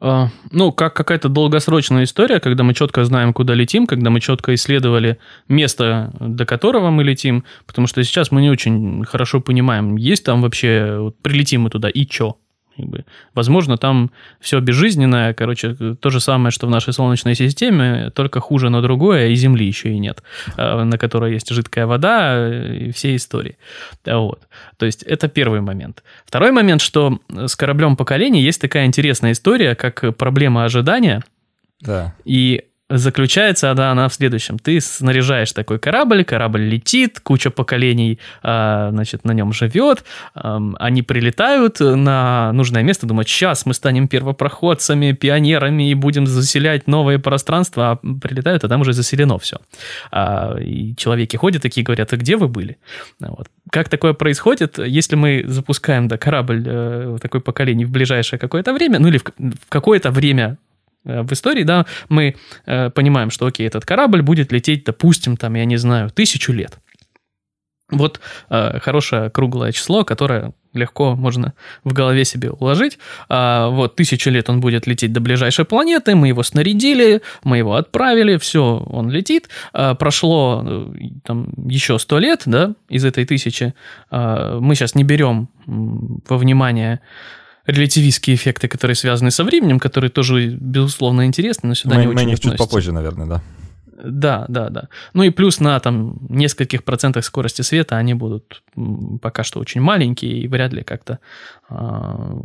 А, ну, как какая-то долгосрочная история, когда мы четко знаем, куда летим, когда мы четко исследовали место, до которого мы летим, потому что сейчас мы не очень хорошо понимаем, есть там вообще, вот, прилетим мы туда и чё? Возможно, там все безжизненное, короче, то же самое, что в нашей Солнечной системе, только хуже, но другое, и Земли еще и нет, а, на которой есть жидкая вода и все истории. Вот. То есть это первый момент. Второй момент, что с кораблем поколений есть такая интересная история, как проблема ожидания. Да. И заключается да, она в следующем. Ты снаряжаешь такой корабль, корабль летит, куча поколений а, значит, на нем живет, они прилетают на нужное место, думают, сейчас мы станем первопроходцами, пионерами и будем заселять новые пространства, а прилетают, а там уже заселено все. А, и человеки ходят такие говорят, а где вы были? Вот. Как такое происходит, если мы запускаем да, корабль э, такой поколений в ближайшее какое-то время, ну или в, в какое-то время Э, в истории, да, мы э, понимаем, что, окей, этот корабль будет лететь, допустим, там, я не знаю, тысячу лет. Вот э, хорошее круглое число, которое легко можно в голове себе уложить. А, вот тысячу лет он будет лететь до ближайшей планеты, мы его снарядили, мы его отправили, все, он летит. А, прошло э, там еще сто лет, да, из этой тысячи. А, мы сейчас не берем во внимание релятивистские эффекты, которые связаны со временем, которые тоже, безусловно, интересны, но сюда мы, не мы очень Мы них чуть попозже, наверное, да. Да, да, да. Ну и плюс на там нескольких процентах скорости света они будут пока что очень маленькие, и вряд ли как-то э,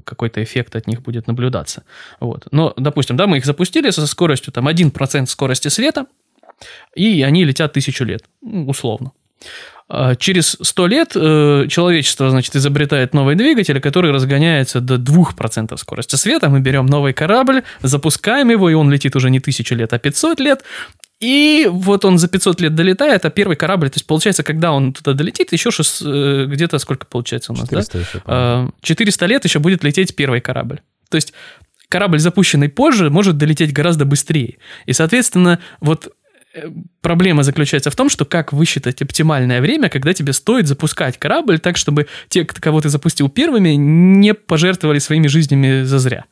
какой-то эффект от них будет наблюдаться. Вот. Но, допустим, да, мы их запустили со скоростью там 1% скорости света, и они летят тысячу лет, условно. А через 100 лет э, человечество, значит, изобретает новый двигатель, который разгоняется до 2% скорости света. Мы берем новый корабль, запускаем его, и он летит уже не тысячу лет, а 500 лет. И вот он за 500 лет долетает, а первый корабль, то есть получается, когда он туда долетит, еще 6, э, где-то сколько получается у нас, 400 да? Еще, 400 лет еще будет лететь первый корабль. То есть корабль, запущенный позже, может долететь гораздо быстрее. И, соответственно, вот проблема заключается в том, что как высчитать оптимальное время, когда тебе стоит запускать корабль так, чтобы те, кого ты запустил первыми, не пожертвовали своими жизнями зазря.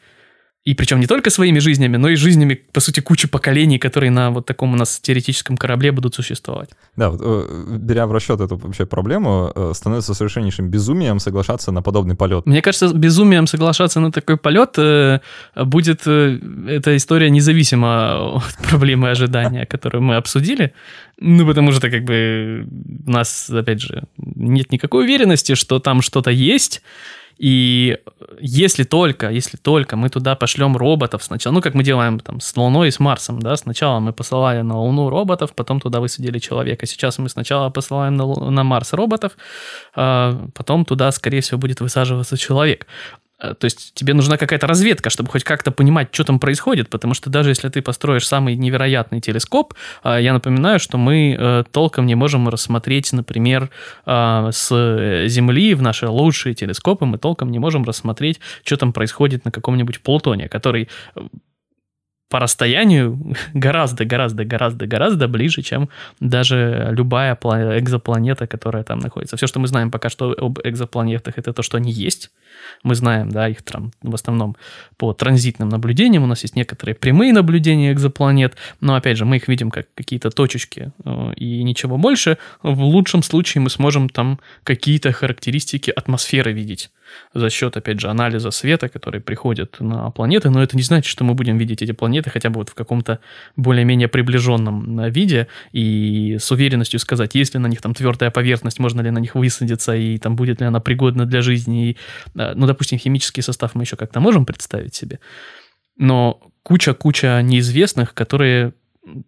И причем не только своими жизнями, но и жизнями, по сути, кучи поколений, которые на вот таком у нас теоретическом корабле будут существовать. Да, вот, э, беря в расчет эту вообще проблему, э, становится совершеннейшим безумием соглашаться на подобный полет. Мне кажется, безумием соглашаться на такой полет э, будет эта история независимо от проблемы ожидания, которую мы обсудили. Ну, потому что, как бы, у нас, опять же, нет никакой уверенности, что там что-то есть, и если только, если только мы туда пошлем роботов сначала, ну, как мы делаем там с Луной и с Марсом, да, сначала мы посылали на Луну роботов, потом туда высадили человека. Сейчас мы сначала посылаем на, на Марс роботов, а потом туда, скорее всего, будет высаживаться человек. Э, то есть тебе нужна какая-то разведка, чтобы хоть как-то понимать, что там происходит, потому что даже если ты построишь самый невероятный телескоп, э, я напоминаю, что мы э, толком не можем рассмотреть, например, с Земли в наши лучшие телескопы, мы толком не можем рассмотреть, что там происходит на каком-нибудь Плутоне, который по расстоянию гораздо, гораздо, гораздо, гораздо ближе, чем даже любая экзопланета, которая там находится. Все, что мы знаем пока что об экзопланетах, это то, что они есть. Мы знаем, да, их там в основном по транзитным наблюдениям. У нас есть некоторые прямые наблюдения экзопланет, но, опять же, мы их видим как какие-то точечки э, и ничего больше. В лучшем случае мы сможем там какие-то характеристики атмосферы видеть за счет, опять же, анализа света, который приходит на планеты, но это не значит, что мы будем видеть эти планеты хотя бы вот в каком-то более-менее приближенном э, виде, и с уверенностью сказать, есть ли на них там твердая поверхность, можно ли на них высадиться, и там будет ли она пригодна для жизни, и, э, ну, допустим, химический состав мы еще как-то можем представить себе, но куча-куча неизвестных, которые,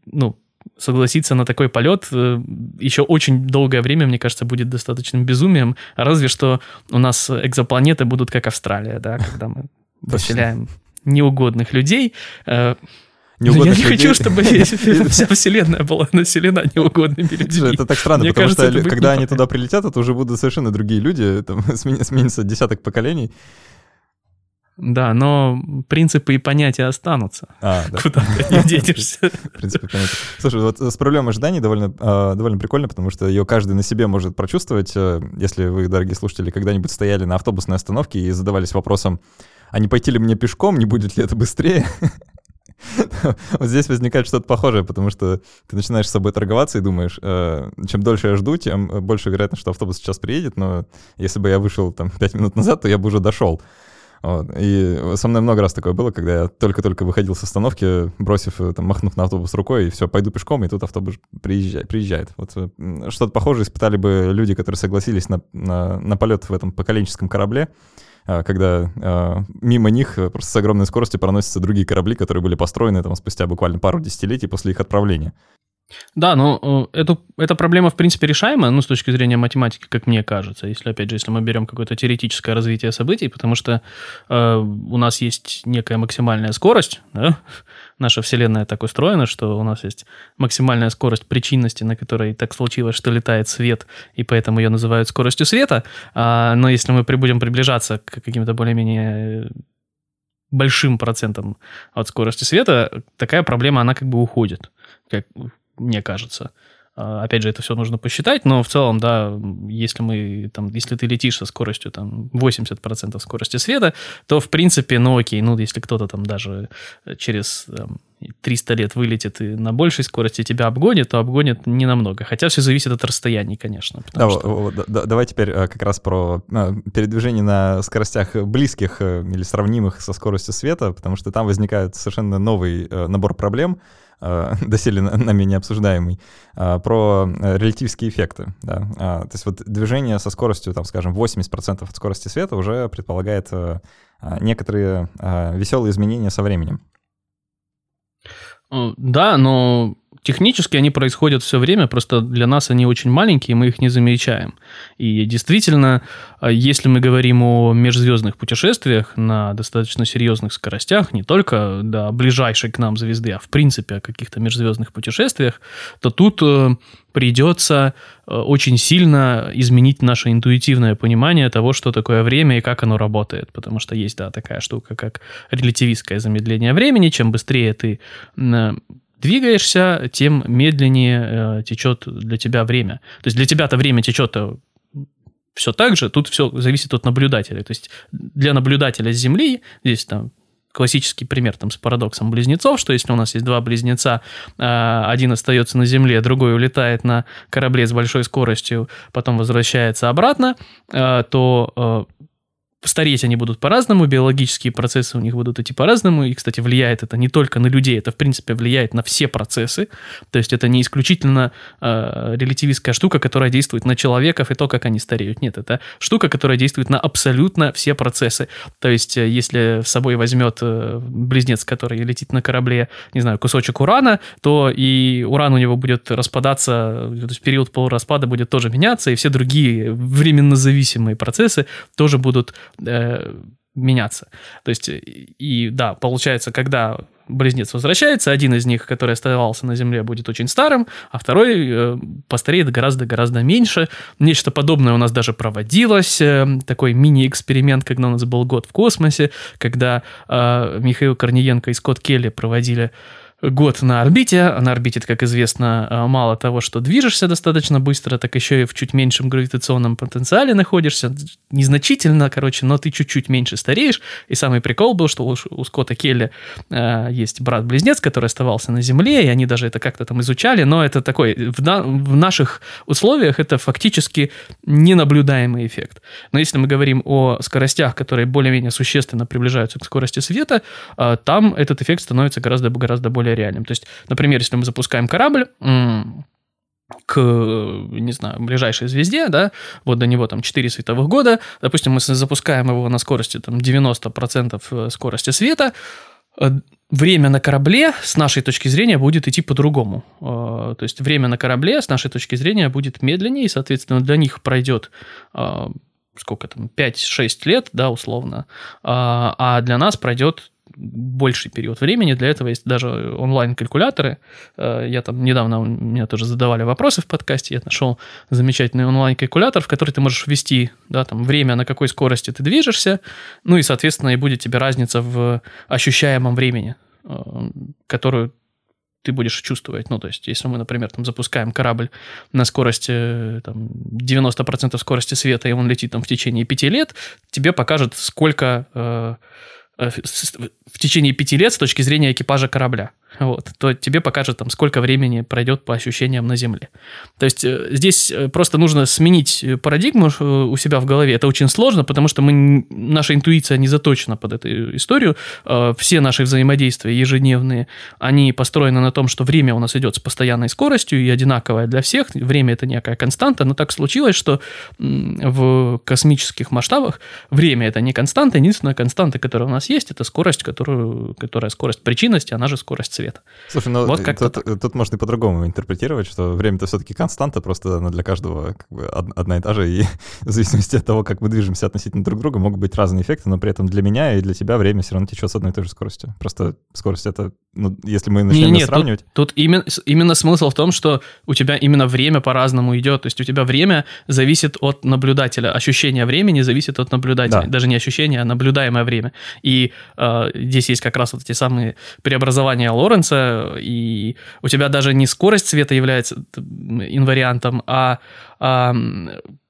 ну, согласиться на такой полет э, еще очень долгое время, мне кажется, будет достаточным безумием. Разве что у нас экзопланеты будут как Австралия, да, когда мы поселяем неугодных людей. Э, неугодных я не людей. хочу, чтобы вся вселенная была населена неугодными людьми. Это так странно, Мне потому кажется, что когда они туда прилетят, это уже будут совершенно другие люди, там сменится десяток поколений. Да, но принципы и понятия останутся. А, да. Куда ты не денешься. Принципы понятия. Слушай, вот с проблемой ожиданий довольно, а, довольно прикольно, потому что ее каждый на себе может прочувствовать. Э, если вы, дорогие слушатели, когда-нибудь стояли на автобусной остановке и задавались вопросом, а не пойти ли мне пешком, не будет ли это быстрее? Вот здесь возникает что-то похожее, потому что ты начинаешь с собой торговаться и думаешь, э, чем дольше я жду, тем больше вероятность, что автобус сейчас приедет, но если бы я вышел там 5 минут назад, то я бы уже дошел. Вот. И со мной много раз такое было, когда я только-только выходил с остановки, бросив, э, там, махнув на автобус рукой, и все, пойду пешком, и тут автобус приезжает. приезжает. Вот что-то похожее испытали бы люди, которые согласились на, на, на полет в этом поколенческом корабле, а, когда э, мимо них просто с огромной скоростью проносятся другие корабли, которые были построены там спустя буквально пару десятилетий после их отправления. Да, но э, эту, эта проблема, в принципе, решаемая, ну, с точки зрения математики, как мне кажется, если, опять же, если мы берем какое-то теоретическое развитие событий, потому что э, у нас есть некая максимальная скорость, да? наша Вселенная так устроена, что у нас есть максимальная скорость причинности, на которой так случилось, что летает свет, и поэтому ее называют скоростью света, а, но если мы будем приближаться к каким-то более-менее большим процентом от скорости света, такая проблема, она как бы уходит. Как, мне кажется. А, опять же, это все нужно посчитать, но в целом, да, если мы там, если ты летишь со скоростью там 80% скорости света, то в принципе, ну окей, ну если кто-то там даже через там, 300 лет вылетит и на большей скорости тебя обгонит, то обгонит не намного. Хотя все зависит от расстояний, конечно. Да, что... да, давай теперь э, как раз про э, передвижение на скоростях близких э, или сравнимых со скоростью света, потому что там возникает совершенно новый набор проблем, э, доселе нами не обсуждаемый, э, про э, релятивские эффекты. Да? А, то есть вот движение со скоростью, там, скажем, 80% от скорости света уже предполагает э, а, некоторые веселые изменения со временем. Да, но технически они происходят все время, просто для нас они очень маленькие, мы их не замечаем. И действительно, а, если мы говорим о межзвездных путешествиях на достаточно серьезных скоростях, не только до ближайшей к нам звезды, а в принципе о каких-то межзвездных путешествиях, то тут э, придется э, очень сильно изменить наше интуитивное понимание того, что такое время и как оно работает. Потому что есть, да, такая штука, как релятивистское замедление времени. Чем быстрее ты двигаешься, тем медленнее э, течет для тебя время. То есть для тебя-то время течет э, все так же, тут все зависит от наблюдателя. То есть для наблюдателя с Земли, здесь там классический пример там с парадоксом близнецов, что если у нас есть два близнеца, э, один остается на Земле, другой улетает на корабле с большой скоростью, потом возвращается обратно, то Стареть они будут по-разному, биологические процессы у них будут идти по-разному, и, кстати, влияет это не только на людей, это, в принципе, влияет на все процессы, то есть это не исключительно э, релятивистская штука, которая действует на человеков и то, как они стареют, нет, это штука, которая действует на абсолютно все процессы, то есть э, если с собой возьмет э, близнец, который летит на корабле, не знаю, кусочек урана, то и уран у него будет распадаться, то есть период полураспада будет тоже меняться, и все другие временно зависимые процессы тоже будут э, меняться. То есть, и да, получается, когда близнец возвращается, один из них, который оставался на Земле, будет очень старым, а второй э, постареет гораздо-гораздо меньше. Нечто подобное у нас даже проводилось, э, такой мини-эксперимент, когда у нас был год в космосе, когда э, Михаил Корниенко и Скотт Келли проводили год на орбите. На орбите, как известно, э, мало того, что движешься достаточно быстро, так еще и в чуть меньшем гравитационном потенциале находишься. Незначительно, короче, но ты чуть-чуть меньше стареешь. И самый прикол был, что у Скотта Келли э, есть брат-близнец, который оставался на Земле, и они даже это как-то там изучали, но это такой, в, на, в наших условиях это фактически ненаблюдаемый эффект. Но если мы говорим о скоростях, которые более-менее существенно приближаются к скорости света, э, там этот эффект становится гораздо-гораздо более более реальным. То есть, например, если мы запускаем корабль, к, не знаю, ближайшей звезде, да, вот до него там 4 световых года, допустим, мы запускаем его на скорости там 90% э, скорости света, э, время на корабле с нашей точки зрения будет идти по-другому. Э, то есть время на корабле с нашей точки зрения будет медленнее, и, соответственно, для них пройдет сколько там, 5-6 лет, да, условно, а для нас пройдет больший период времени. Для этого есть даже онлайн-калькуляторы. Э, я там недавно, меня тоже задавали вопросы в подкасте, я нашел замечательный онлайн-калькулятор, в который ты можешь ввести да, там, время, на какой скорости ты движешься, ну и, соответственно, и будет тебе разница в ощущаемом времени, э, которую ты будешь чувствовать. Ну, то есть, если мы, например, там запускаем корабль на скорости там, 90% скорости света, и он летит там в течение 5 лет, тебе покажет, сколько э, в течение пяти лет с точки зрения экипажа корабля вот, то тебе покажет, там, сколько времени пройдет по ощущениям на Земле. То есть э, здесь э, просто нужно сменить э, парадигму у себя в голове. Это очень сложно, потому что мы, наша интуиция не заточена под эту историю. Все наши взаимодействия ежедневные, они построены на том, что время у нас идет с постоянной скоростью и одинаковое для всех. Время это некая константа, но так случилось, что в космических масштабах время это не константа. Единственная константа, которая у нас есть, это скорость, которую, которая скорость причинности, она же скорость света. Слушай, ну вот как тут, тут можно и по-другому интерпретировать, что время-то все-таки константа, просто она для каждого как бы одна и та же, и в зависимости от того, как мы движемся относительно друг друга, могут быть разные эффекты, но при этом для меня и для тебя время все равно течет с одной и той же скоростью. Просто скорость это, ну, если мы начнем не, сравнивать... Тут, тут именно, именно смысл в том, что у тебя именно время по-разному идет, то есть у тебя время зависит от наблюдателя, ощущение времени зависит от наблюдателя, да. даже не ощущение, а наблюдаемое время. И э, здесь есть как раз вот эти самые преобразования Лоренца, и у тебя даже не скорость света является инвариантом, а, а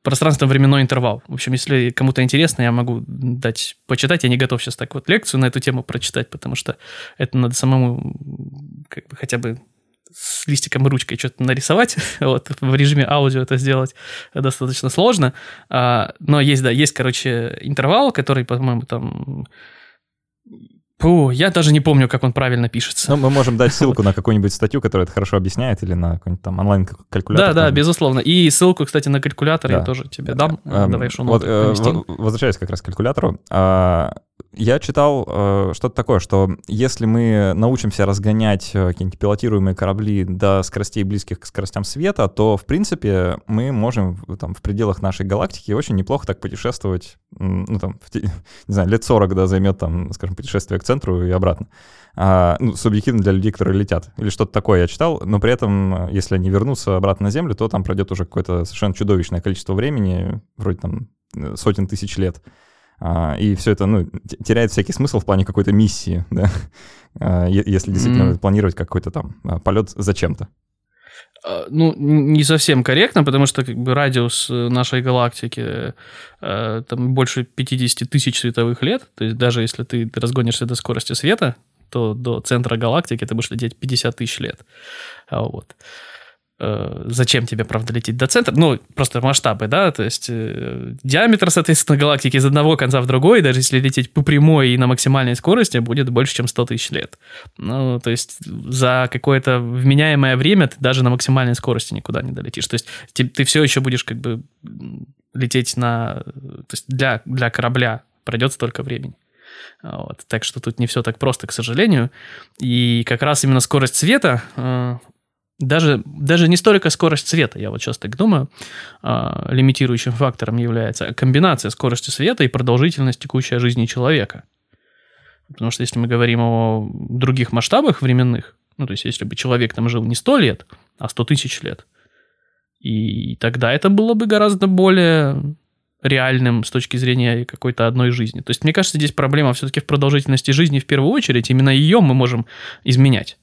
пространственно-временной интервал. В общем, если кому-то интересно, я могу дать почитать. Я не готов сейчас так вот лекцию на эту тему прочитать, потому что это надо самому как бы хотя бы с листиком и ручкой что-то нарисовать, вот, в режиме аудио это сделать достаточно сложно, а, но есть, да, есть, короче, интервал, который, по-моему, там Фу, я даже не помню, как он правильно пишется. Ну, мы можем дать ссылку на какую-нибудь статью, которая это хорошо объясняет, или на какой-нибудь там онлайн-калькулятор. Да, да, безусловно. И ссылку, кстати, на калькулятор да. я тоже тебе дам. Эм, Давай шоу вот, э, Возвращаясь как раз к калькулятору, а, я читал э, что-то такое, что если мы научимся разгонять э, какие-нибудь пилотируемые корабли до скоростей близких к скоростям света, то, в принципе, мы можем там, в пределах нашей галактики очень неплохо так путешествовать, ну, там, в, не знаю, лет 40, да, займет, там, скажем, путешествие к центру и обратно. А, ну, субъективно для людей, которые летят. Или что-то такое я читал, но при этом, если они вернутся обратно на Землю, то там пройдет уже какое-то совершенно чудовищное количество времени, вроде там э, сотен тысяч лет. А, и все это, ну, теряет всякий смысл в плане какой-то миссии, да, а, если действительно mm-hmm. планировать какой-то там а, полет зачем-то. Ну, не совсем корректно, потому что как бы радиус э, нашей галактики э, там больше 50 тысяч световых лет. То есть даже если ты разгонишься до скорости света, то до центра галактики ты будешь лететь 50 тысяч лет. Вот. Э, зачем тебе, правда, лететь до центра? Ну, просто масштабы, да, то есть э, диаметр, соответственно, галактики из одного конца в другой, даже если лететь по прямой и на максимальной скорости, будет больше, чем 100 тысяч лет. Ну, то есть за какое-то вменяемое время ты даже на максимальной скорости никуда не долетишь. То есть ты, ты все еще будешь как бы лететь на... То есть для, для корабля пройдет столько времени. Вот. Так что тут не все так просто, к сожалению. И как раз именно скорость света э, даже, даже не столько скорость света, я вот сейчас так думаю, а, лимитирующим фактором является комбинация скорости света и продолжительность текущей жизни человека. Потому что если мы говорим о других масштабах временных, ну, то есть если бы человек там жил не 100 лет, а 100 тысяч лет, и тогда это было бы гораздо более реальным с точки зрения какой-то одной жизни. То есть, мне кажется, здесь проблема все-таки в продолжительности жизни в первую очередь. Именно ее мы можем изменять.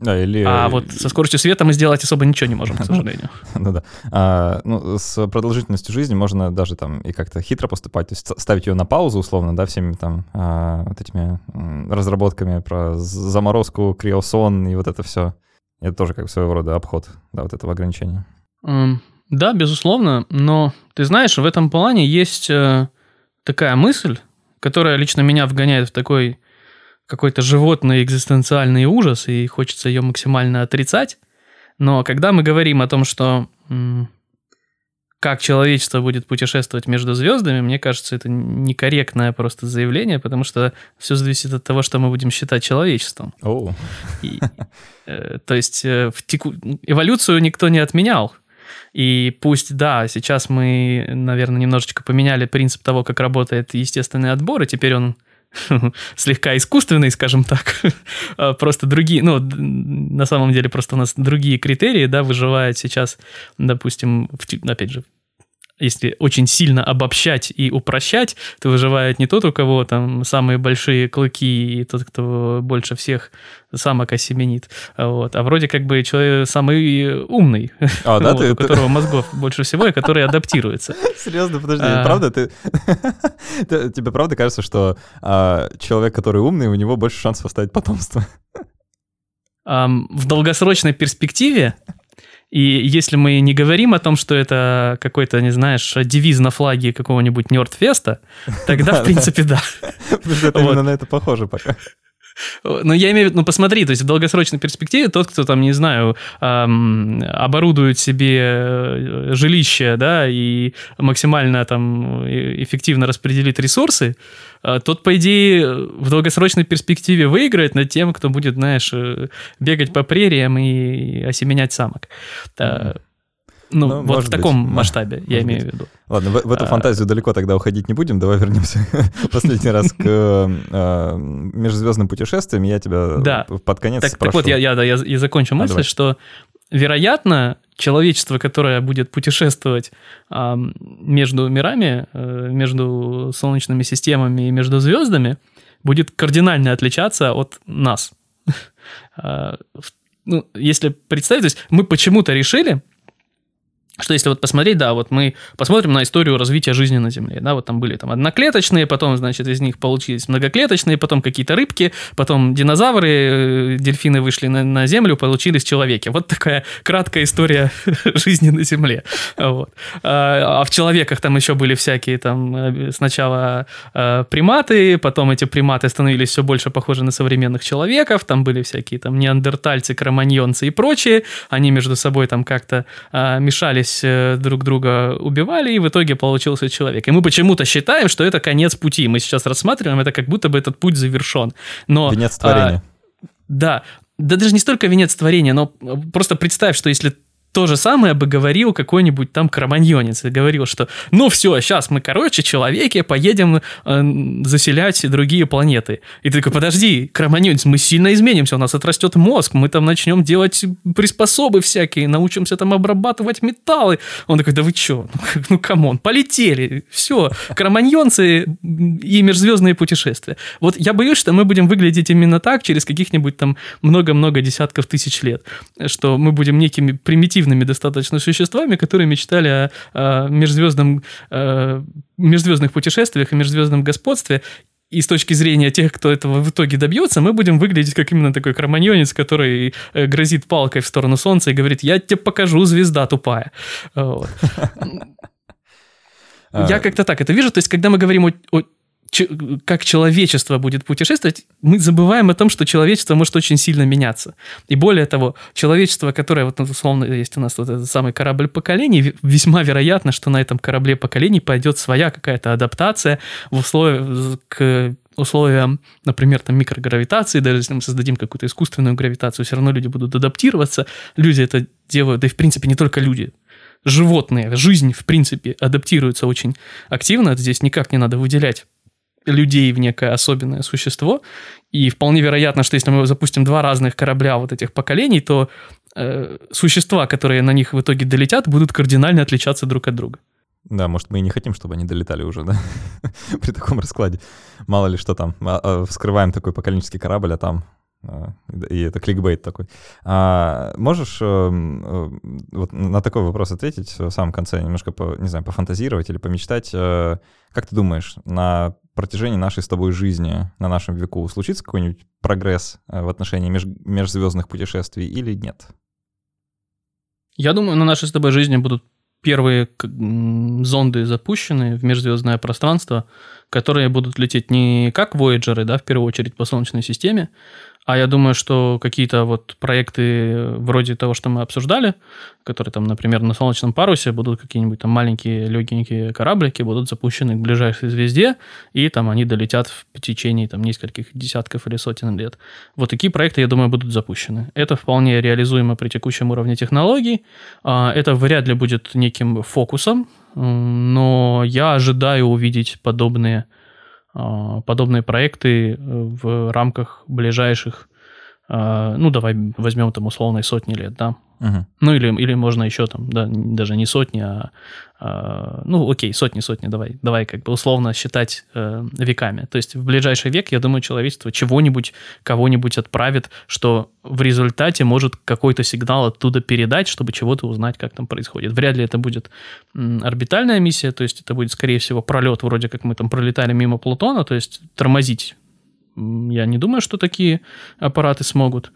Да, или... А вот со скоростью света мы сделать особо ничего не можем, к сожалению. Ну да. А, ну, с продолжительностью жизни можно даже там и как-то хитро поступать, то есть ставить ее на паузу, условно, да, всеми там а, вот этими разработками про заморозку, криосон и вот это все. Это тоже как своего рода обход, да, вот этого ограничения. да, безусловно, но ты знаешь, в этом плане есть э, такая мысль, которая лично меня вгоняет в такой какой-то животный экзистенциальный ужас, и хочется ее максимально отрицать. Но когда мы говорим о том, что как человечество будет путешествовать между звездами, мне кажется, это некорректное просто заявление, потому что все зависит от того, что мы будем считать человечеством. Oh. И, э, то есть э, в теку... эволюцию никто не отменял. И пусть, да, сейчас мы, наверное, немножечко поменяли принцип того, как работает естественный отбор, и теперь он слегка искусственный, скажем так. А, просто другие, ну, на самом деле просто у нас другие критерии, да, выживают сейчас, допустим, в, опять же, если очень сильно обобщать и упрощать, то выживает не тот, у кого там самые большие клыки и тот, кто больше всех самок осеменит. Вот. А вроде как бы человек самый умный, а, да, вот, ты, у которого ты... мозгов больше всего и который адаптируется. Серьезно, подожди, а... правда? Ты... Тебе правда кажется, что а, человек, который умный, у него больше шансов оставить потомство? Um, в долгосрочной перспективе и если мы не говорим о том, что это какой-то, не знаешь, девиз на флаге какого-нибудь Нёрдфеста, тогда, в принципе, да. Потому что это именно на это похоже пока. Ну, я имею в виду, ну, посмотри, то есть в долгосрочной перспективе тот, кто там, не знаю, эм, оборудует себе э, жилище, да, и максимально там э, эффективно распределит ресурсы, э, тот, по идее, в долгосрочной перспективе выиграет над тем, кто будет, знаешь, бегать по прериям и осеменять самок. Mm-hmm. Ну, ну вот в таком быть, масштабе, да, я имею быть. в виду. Ладно, в, в эту а... фантазию далеко тогда уходить не будем. Давай вернемся последний раз к э, межзвездным путешествиям. Я тебя да. под конец так, спрошу. Так вот, я, я, да, я, я закончу мысль, а, что, вероятно, человечество, которое будет путешествовать э, между мирами, э, между солнечными системами и между звездами, будет кардинально отличаться от нас. А, ну, если представить, то есть мы почему-то решили, что если вот посмотреть, да, вот мы посмотрим на историю развития жизни на Земле, да, вот там были там одноклеточные, потом, значит, из них получились многоклеточные, потом какие-то рыбки, потом динозавры, э, дельфины вышли на, на Землю, получились человеки. Вот такая краткая история жизни на Земле. Вот. А, а в человеках там еще были всякие там э, сначала э, приматы, потом эти приматы становились все больше похожи на современных человеков, там были всякие там неандертальцы, кроманьонцы и прочие, они между собой там как-то мешались пытались э, друг друга убивали, и в итоге получился человек. И мы почему-то считаем, что это конец пути. Мы сейчас рассматриваем это, как будто бы этот путь завершен. Но, венец творения. А, да, да даже не столько венец творения, но просто представь, что если то же самое бы говорил какой-нибудь там кроманьонец. Говорил, что ну все, сейчас мы, короче, человеки, поедем э, заселять другие планеты. И ты такой, подожди, кроманьонец, мы сильно изменимся, у нас отрастет мозг, мы там начнем делать приспособы всякие, научимся там обрабатывать металлы. Он такой, да вы что, ну come on, полетели, все, кроманьонцы и межзвездные путешествия. Вот я боюсь, что мы будем выглядеть именно так через каких-нибудь там много-много десятков тысяч лет, что мы будем некими примитивными примитивными достаточно существами, которые мечтали о, о межзвездном, о межзвездных путешествиях и межзвездном господстве, и с точки зрения тех, кто этого в итоге добьется, мы будем выглядеть как именно такой кроманьонец, который э, грозит палкой в сторону Солнца и говорит, я тебе покажу, звезда тупая. Я а. как-то так это вижу. То есть, когда мы говорим о как человечество будет путешествовать, мы забываем о том, что человечество может очень сильно меняться. И более того, человечество, которое, вот условно, есть у нас вот этот самый корабль поколений, весьма вероятно, что на этом корабле поколений пойдет своя какая-то адаптация в условиях к условиям, например, там микрогравитации, даже если мы создадим какую-то искусственную гравитацию, все равно люди будут адаптироваться. Люди это делают, да и в принципе не только люди, животные, жизнь в принципе адаптируется очень активно, здесь никак не надо выделять людей в некое особенное существо. И вполне вероятно, что если мы запустим два разных корабля вот этих поколений, то э, существа, которые на них в итоге долетят, будут кардинально отличаться друг от друга. Да, может, мы и не хотим, чтобы они долетали уже, да? При таком раскладе. Мало ли что там. А, а, вскрываем такой поколенческий корабль, а там а, и это кликбейт такой. А можешь э, э, вот на такой вопрос ответить в самом конце, немножко, по, не знаю, пофантазировать или помечтать? Э, как ты думаешь, на протяжении нашей с тобой жизни, на нашем веку, случится какой-нибудь прогресс в отношении меж, межзвездных путешествий или нет? Я думаю, на нашей с тобой жизни будут первые зонды запущены в межзвездное пространство, которые будут лететь не как Voyager, да, в первую очередь по Солнечной системе, а я думаю, что какие-то вот проекты вроде того, что мы обсуждали, которые там, например, на солнечном парусе будут какие-нибудь там маленькие легенькие кораблики, будут запущены к ближайшей звезде, и там они долетят в течение там нескольких десятков или сотен лет. Вот такие проекты, я думаю, будут запущены. Это вполне реализуемо при текущем уровне технологий. А, это вряд ли будет неким фокусом, но я ожидаю увидеть подобные а, подобные проекты э, в рамках ближайших, а, ну, давай возьмем там условной сотни лет, да, Угу. Ну, или, или можно еще там, да, даже не сотни, а, а ну, окей, сотни-сотни, давай, давай как бы условно считать э, веками. То есть в ближайший век, я думаю, человечество чего-нибудь, кого-нибудь отправит, что в результате может какой-то сигнал оттуда передать, чтобы чего-то узнать, как там происходит. Вряд ли это будет орбитальная миссия, то есть это будет, скорее всего, пролет, вроде как мы там пролетали мимо Плутона, то есть тормозить. Я не думаю, что такие аппараты смогут,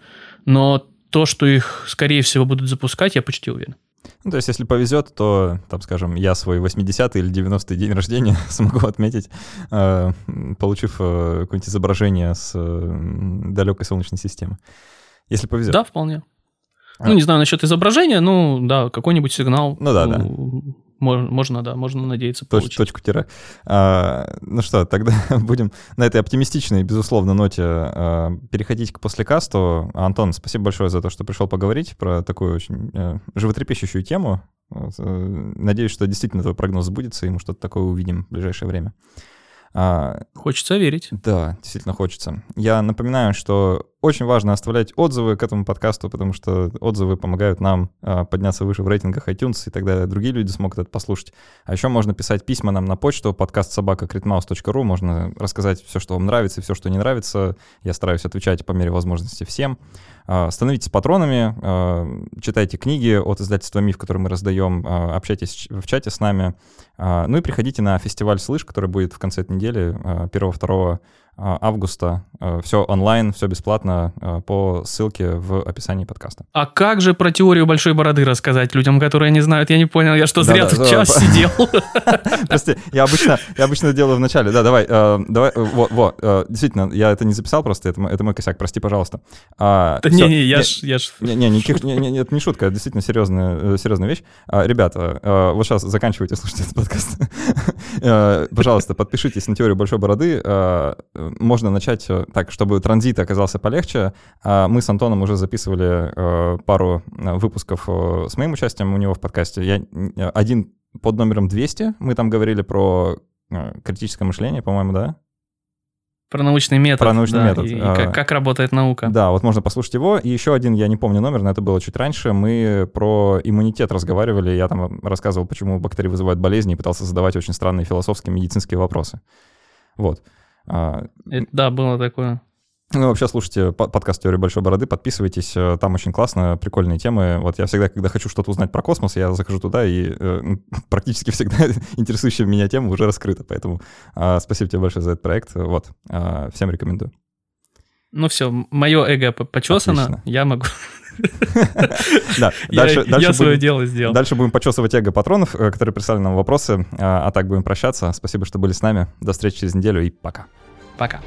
но то, что их, скорее всего, будут запускать, я почти уверен. Ну, то есть, если повезет, то, там, скажем, я свой 80-й или 90-й день рождения смогу отметить, э, получив э, какое-нибудь изображение с э, далекой Солнечной системы. Если повезет. Да, вполне. А. Ну, не знаю насчет изображения, ну, да, какой-нибудь сигнал. Ну, да, да. Можно, да, можно надеяться Точ, получить. Точку тире. А, ну что, тогда будем на этой оптимистичной, безусловно, ноте а, переходить к послекасту. Антон, спасибо большое за то, что пришел поговорить про такую очень а, животрепещущую тему. Вот, а, надеюсь, что действительно твой прогноз сбудется, и мы что-то такое увидим в ближайшее время. А, хочется верить. Да, действительно хочется. Я напоминаю, что очень важно оставлять отзывы к этому подкасту, потому что отзывы помогают нам а, подняться выше в рейтингах iTunes, и тогда другие люди смогут это послушать. А еще можно писать письма нам на почту подкаст собака можно рассказать все, что вам нравится, и все, что не нравится. Я стараюсь отвечать по мере возможности всем. А, становитесь патронами, а, читайте книги от издательства «Миф», которые мы раздаем, а, общайтесь в чате с нами. Ну и приходите на фестиваль «Слышь», который будет в конце этой недели, 1-2 а, августа. А, все онлайн, все бесплатно а, по ссылке в описании подкаста. А как же про теорию большой бороды рассказать людям, которые не знают? Я не понял, я что, зря тут час сидел? Прости, я обычно, я обычно делаю в начале. Да, давай, давай, вот, вот, действительно, я это не записал просто, это, это мой косяк, прости, пожалуйста. Да не, не, я ж... Я ж... Не, не, никаких, не, не, это не шутка, это действительно серьезная, э, серьезная вещь. Ребята, э, вот сейчас заканчивайте слушать этот подкаст. Э, пожалуйста, подпишитесь на теорию большой бороды можно начать э, так, чтобы транзит оказался полегче. А мы с Антоном уже записывали э, пару э, выпусков с моим участием у него в подкасте. Я один под номером 200, мы там говорили про критическое мышление, по-моему, да? Про научный метод. Про научный да, метод. И, и как, как работает наука. Да, вот можно послушать его. И еще один, я не помню номер, но это было чуть раньше. Мы про иммунитет разговаривали. Я там рассказывал, почему бактерии вызывают болезни, и пытался задавать очень странные философские медицинские вопросы. Вот. А, Это, да, было такое. Ну, вообще, слушайте подкаст «Теория большой бороды», подписывайтесь, э, там очень классно, прикольные темы. Вот я всегда, когда хочу что-то узнать про космос, я захожу туда, и э, практически всегда интересующая меня тема уже раскрыта, поэтому э, спасибо тебе большое за этот проект, вот, э, всем рекомендую. Ну все, мое эго почесано, Отлично. я могу... Да, дальше, я, свое дело сделал. Дальше будем почесывать эго патронов, э, которые прислали нам вопросы, а, а так будем прощаться. Спасибо, что были с нами. До встречи через неделю и пока. Пока.